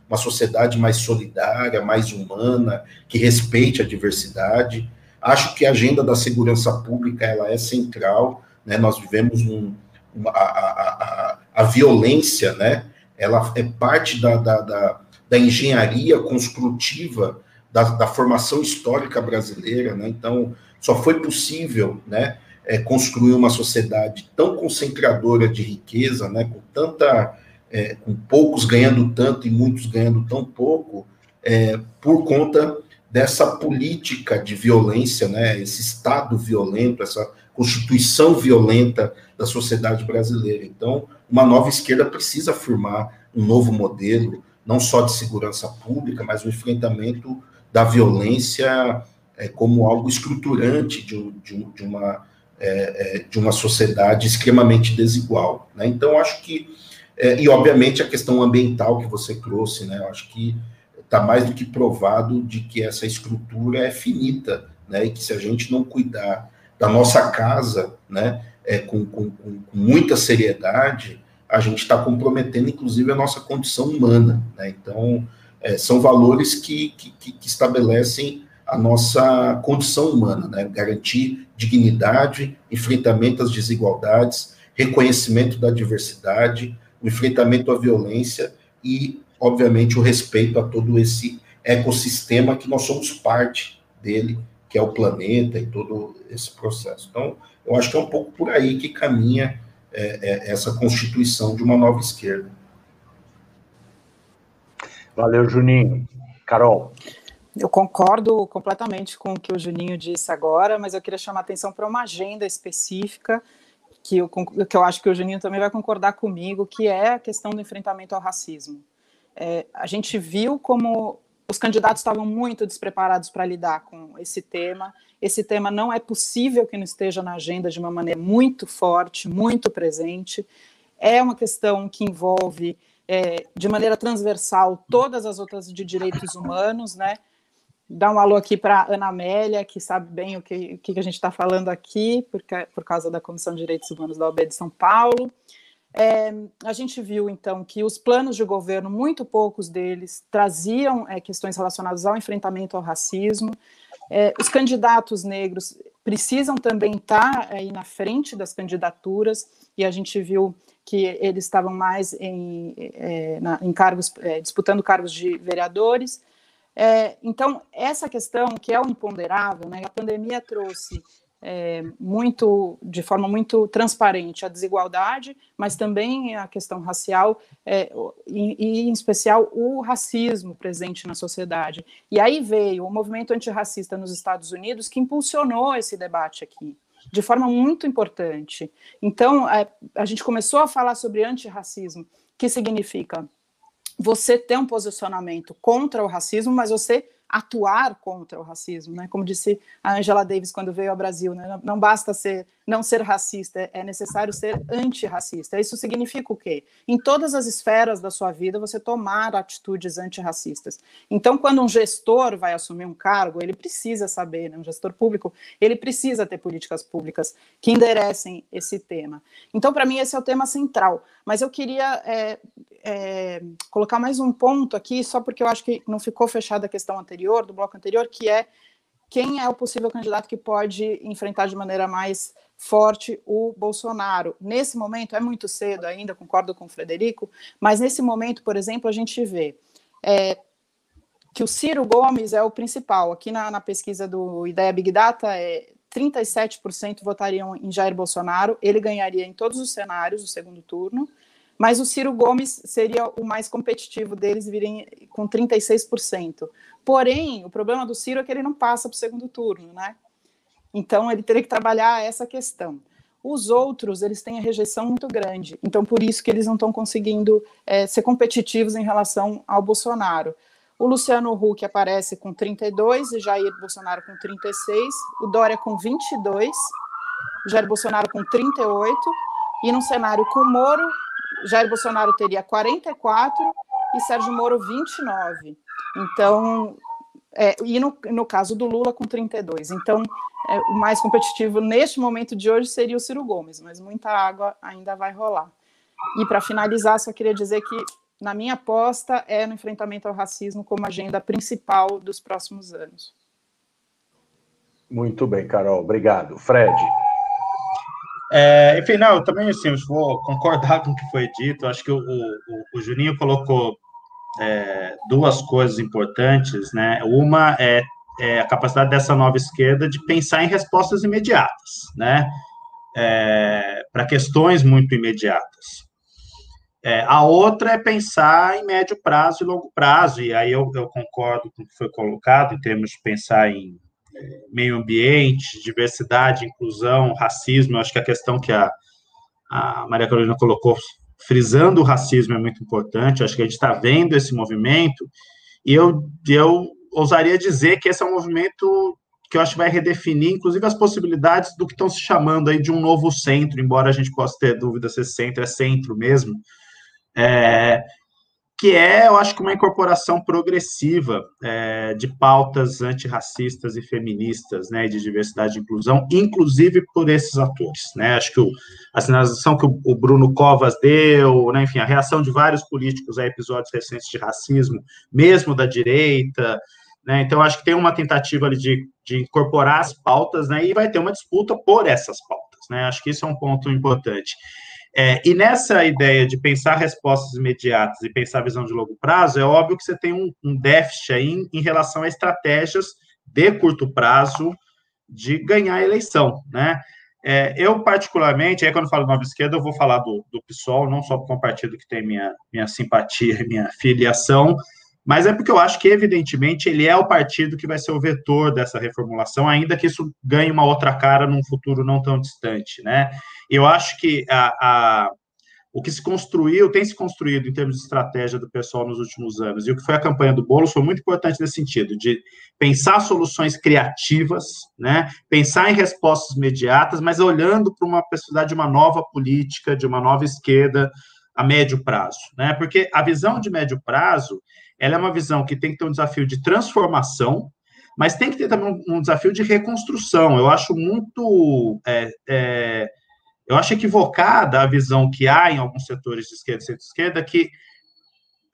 uma sociedade mais solidária, mais humana, que respeite a diversidade. Acho que a agenda da segurança pública ela é central. Né, nós vivemos um, uma, a, a, a, a violência, né, ela é parte da, da, da da engenharia construtiva da, da formação histórica brasileira, né? Então, só foi possível, né, é, construir uma sociedade tão concentradora de riqueza, né, com tanta, é, com poucos ganhando tanto e muitos ganhando tão pouco, é, por conta dessa política de violência, né, esse Estado violento, essa constituição violenta da sociedade brasileira. Então, uma nova esquerda precisa afirmar um novo modelo, não só de segurança pública, mas o enfrentamento da violência é, como algo estruturante de, de, de uma, é, é, de uma sociedade extremamente desigual. Né? Então, acho que, é, e obviamente a questão ambiental que você trouxe, né? eu acho que está mais do que provado de que essa estrutura é finita, né? E que se a gente não cuidar da nossa casa, né, é, com, com, com muita seriedade, a gente está comprometendo, inclusive, a nossa condição humana. Né? Então, é, são valores que, que, que, estabelecem a nossa condição humana, né? garantir dignidade, enfrentamento às desigualdades, reconhecimento da diversidade, o enfrentamento à violência e obviamente, o respeito a todo esse ecossistema que nós somos parte dele, que é o planeta e todo esse processo. Então, eu acho que é um pouco por aí que caminha é, é, essa constituição de uma nova esquerda. Valeu, Juninho. Carol. Eu concordo completamente com o que o Juninho disse agora, mas eu queria chamar a atenção para uma agenda específica que eu, que eu acho que o Juninho também vai concordar comigo, que é a questão do enfrentamento ao racismo. É, a gente viu como os candidatos estavam muito despreparados para lidar com esse tema. Esse tema não é possível que não esteja na agenda de uma maneira muito forte, muito presente. É uma questão que envolve, é, de maneira transversal, todas as outras de direitos humanos, né? Dá um alô aqui para Ana Amélia, que sabe bem o que, o que a gente está falando aqui, porque, por causa da Comissão de Direitos Humanos da OAB de São Paulo. É, a gente viu, então, que os planos de governo, muito poucos deles, traziam é, questões relacionadas ao enfrentamento ao racismo. É, os candidatos negros precisam também estar aí na frente das candidaturas, e a gente viu que eles estavam mais em, é, na, em cargos, é, disputando cargos de vereadores. É, então, essa questão, que é o imponderável, né, a pandemia trouxe é, muito, de forma muito transparente a desigualdade, mas também a questão racial é, e, e, em especial, o racismo presente na sociedade. E aí veio o movimento antirracista nos Estados Unidos que impulsionou esse debate aqui, de forma muito importante. Então, é, a gente começou a falar sobre antirracismo, que significa você ter um posicionamento contra o racismo, mas você atuar contra o racismo, né? Como disse a Angela Davis quando veio ao Brasil, né? Não basta ser não ser racista, é necessário ser antirracista. Isso significa o quê? Em todas as esferas da sua vida você tomar atitudes antirracistas. Então, quando um gestor vai assumir um cargo, ele precisa saber, né? um gestor público, ele precisa ter políticas públicas que enderecem esse tema. Então, para mim esse é o tema central. Mas eu queria é, é, colocar mais um ponto aqui, só porque eu acho que não ficou fechada a questão anterior, do bloco anterior, que é quem é o possível candidato que pode enfrentar de maneira mais forte o Bolsonaro. Nesse momento, é muito cedo ainda, concordo com o Frederico, mas nesse momento, por exemplo, a gente vê é, que o Ciro Gomes é o principal. Aqui na, na pesquisa do Ideia Big Data, é, 37% votariam em Jair Bolsonaro, ele ganharia em todos os cenários do segundo turno, mas o Ciro Gomes seria o mais competitivo deles, virem com 36%. Porém, o problema do Ciro é que ele não passa para o segundo turno, né? Então, ele teria que trabalhar essa questão. Os outros, eles têm a rejeição muito grande, então por isso que eles não estão conseguindo é, ser competitivos em relação ao Bolsonaro. O Luciano Huck aparece com 32, e Jair Bolsonaro com 36, o Dória com 22, Jair Bolsonaro com 38, e num cenário com Moro, Jair Bolsonaro teria 44 e Sérgio Moro 29. Então, é, e no, no caso do Lula com 32. Então, é, o mais competitivo neste momento de hoje seria o Ciro Gomes, mas muita água ainda vai rolar. E para finalizar, só queria dizer que na minha aposta é no enfrentamento ao racismo como agenda principal dos próximos anos. Muito bem, Carol, obrigado. Fred. É, enfim, não, eu também assim, eu vou concordar com o que foi dito. Acho que o, o, o Juninho colocou é, duas coisas importantes, né? Uma é, é, a capacidade dessa nova esquerda de pensar em respostas imediatas, né? É, para questões muito imediatas. É, a outra é pensar em médio prazo e longo prazo, e aí eu, eu concordo com o que foi colocado, em termos de pensar em é, meio ambiente, diversidade, inclusão, racismo. Eu acho que a questão que a, a Maria Carolina colocou, frisando o racismo, é muito importante. Acho que a gente está vendo esse movimento, e eu, eu ousaria dizer que esse é um movimento que eu acho que vai redefinir, inclusive, as possibilidades do que estão se chamando aí de um novo centro, embora a gente possa ter dúvida se esse centro é centro mesmo, é, que é, eu acho que uma incorporação progressiva é, de pautas antirracistas e feministas, né, de diversidade e inclusão, inclusive por esses atores, né, acho que o, a sinalização que o, Bruno Covas deu, né, enfim, a reação de vários políticos a episódios recentes de racismo, mesmo da direita, né? Então, acho que tem uma tentativa de, de incorporar as pautas, né? E vai ter uma disputa por essas pautas, né? Acho que isso é um ponto importante. É, e nessa ideia de pensar respostas imediatas e pensar visão de longo prazo, é óbvio que você tem um, um déficit aí em, em, relação a estratégias de curto prazo de ganhar a eleição, né? É, eu, particularmente, aí quando eu falo nova esquerda, eu vou falar do, do PSOL, não só porque é partido que tem minha, minha simpatia, minha filiação, mas é porque eu acho que, evidentemente, ele é o partido que vai ser o vetor dessa reformulação, ainda que isso ganhe uma outra cara num futuro não tão distante, né? Eu acho que a, a, o que se construiu, tem se construído em termos de estratégia do pessoal nos últimos anos, e o que foi a campanha do Boulos foi muito importante nesse sentido, de pensar soluções criativas, né? Pensar em respostas imediatas, mas olhando para uma possibilidade de uma nova política, de uma nova esquerda a médio prazo, né? Porque a visão de médio prazo ela é uma visão que tem que ter um desafio de transformação, mas tem que ter também um, desafio de reconstrução. Eu acho muito. É, é, eu acho equivocada a visão que há em alguns setores de esquerda e centro-esquerda que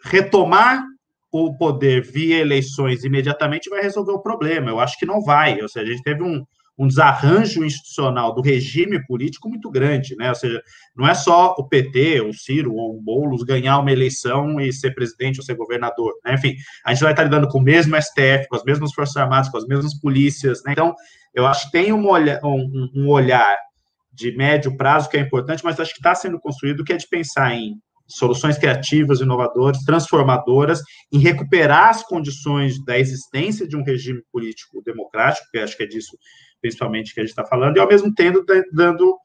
retomar o poder via eleições imediatamente vai resolver o problema. Eu acho que não vai. Ou seja, a gente teve um, um desarranjo institucional do regime político muito grande, né? Ou seja, não é só o PT, o Ciro ou o Boulos ganhar uma eleição e ser presidente ou ser governador, né? Enfim, a gente vai estar lidando com o mesmo STF, com as mesmas Forças Armadas, com as mesmas polícias, né? Então, eu acho que tem um, olha, um, um olhar de médio prazo que é importante, mas acho que está sendo construído que é de pensar em soluções criativas, inovadoras, transformadoras, em recuperar as condições da existência de um regime político democrático, que acho que é disso principalmente, que a gente está falando, e ao mesmo tempo dando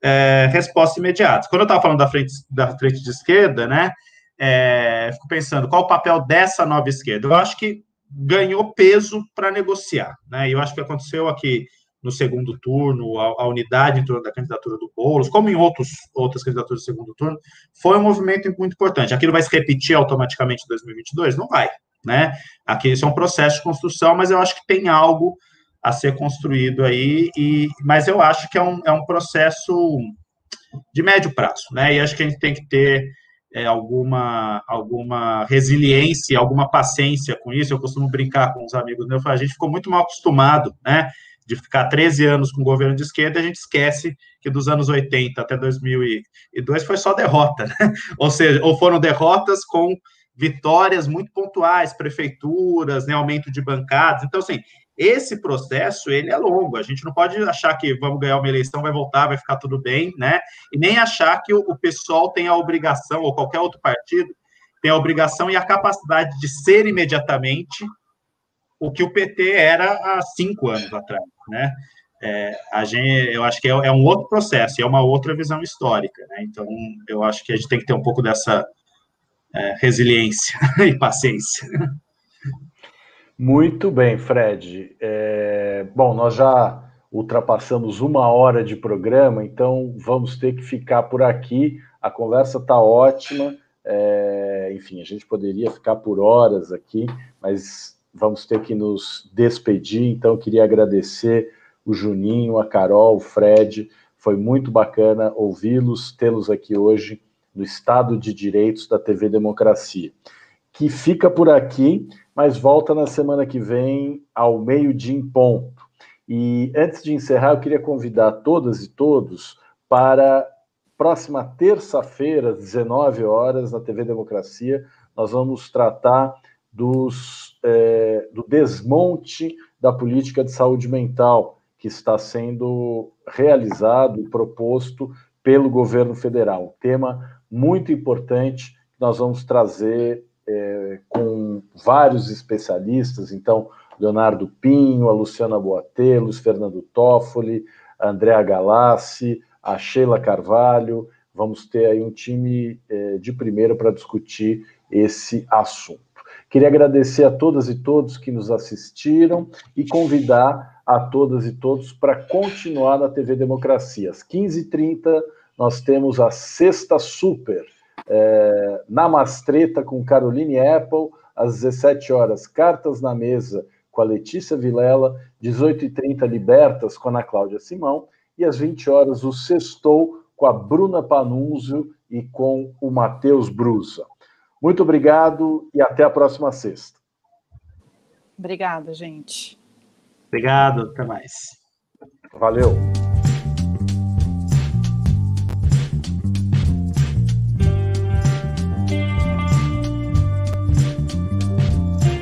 é, respostas imediatas. Quando eu estava falando da frente, da frente de esquerda, né, é, fico pensando qual o papel dessa nova esquerda. Eu acho que ganhou peso para negociar, né, eu acho que aconteceu aqui no segundo turno, a, a, unidade em torno da candidatura do Boulos, como em outros, outras candidaturas do segundo turno, foi um movimento muito importante. Aquilo vai se repetir automaticamente em 2022? Não vai, né? Aqui isso é um processo de construção, mas eu acho que tem algo a ser construído aí, e, mas eu acho que é um, é um processo de médio prazo, né? E acho que a gente tem que ter é, alguma, alguma resiliência, alguma paciência com isso. Eu costumo brincar com os amigos meus, a gente ficou muito mal acostumado, né? De ficar 13 anos com o governo de esquerda, a gente esquece que dos anos 80 até 2002 foi só derrota, né? Ou seja, ou foram derrotas com vitórias muito pontuais, prefeituras, né, aumento de bancadas. Então, assim, esse processo, ele é longo, a gente não pode achar que vamos ganhar uma eleição, vai voltar, vai ficar tudo bem, né? E nem achar que o, pessoal tem a obrigação, ou qualquer outro partido, tem a obrigação e a capacidade de ser imediatamente o que o PT era há cinco anos atrás, né? É, a gente, eu acho que é, é, um outro processo, é uma outra visão histórica, né? Então, eu acho que a gente tem que ter um pouco dessa é, resiliência e paciência. Muito bem, Fred. É, bom, nós já ultrapassamos uma hora de programa, então vamos ter que ficar por aqui. A conversa está ótima. É, enfim, a gente poderia ficar por horas aqui, mas vamos ter que nos despedir. Então, queria agradecer o Juninho, a Carol, o Fred. Foi muito bacana ouvi-los, tê-los aqui hoje no Estado de Direitos da TV Democracia. Que fica por aqui mas volta na semana que vem ao meio-dia em ponto. E antes de encerrar, eu queria convidar todas e todos para próxima terça-feira, às 19 horas, na TV Democracia, nós vamos tratar dos, é, do desmonte da política de saúde mental que está sendo realizado e proposto pelo governo federal. Tema muito importante que nós vamos trazer é, com vários especialistas, então, Leonardo Pinho, a Luciana Luiz Fernando Toffoli, Andréa Galassi, a Sheila Carvalho, vamos ter aí um time é, de primeira para discutir esse assunto. Queria agradecer a todas e todos que nos assistiram e convidar a todas e todos para continuar na TV Democracia. Às 15h30, nós temos a Sexta Super, é, na Mastreta com Caroline Apple, às 17 horas, Cartas na Mesa com a Letícia Vilela, 18h30, Libertas com a Ana Cláudia Simão, e às 20 horas, o Sextou com a Bruna Panunzio e com o Matheus Brusa. Muito obrigado e até a próxima sexta. Obrigada, gente. Obrigado, até mais. Valeu.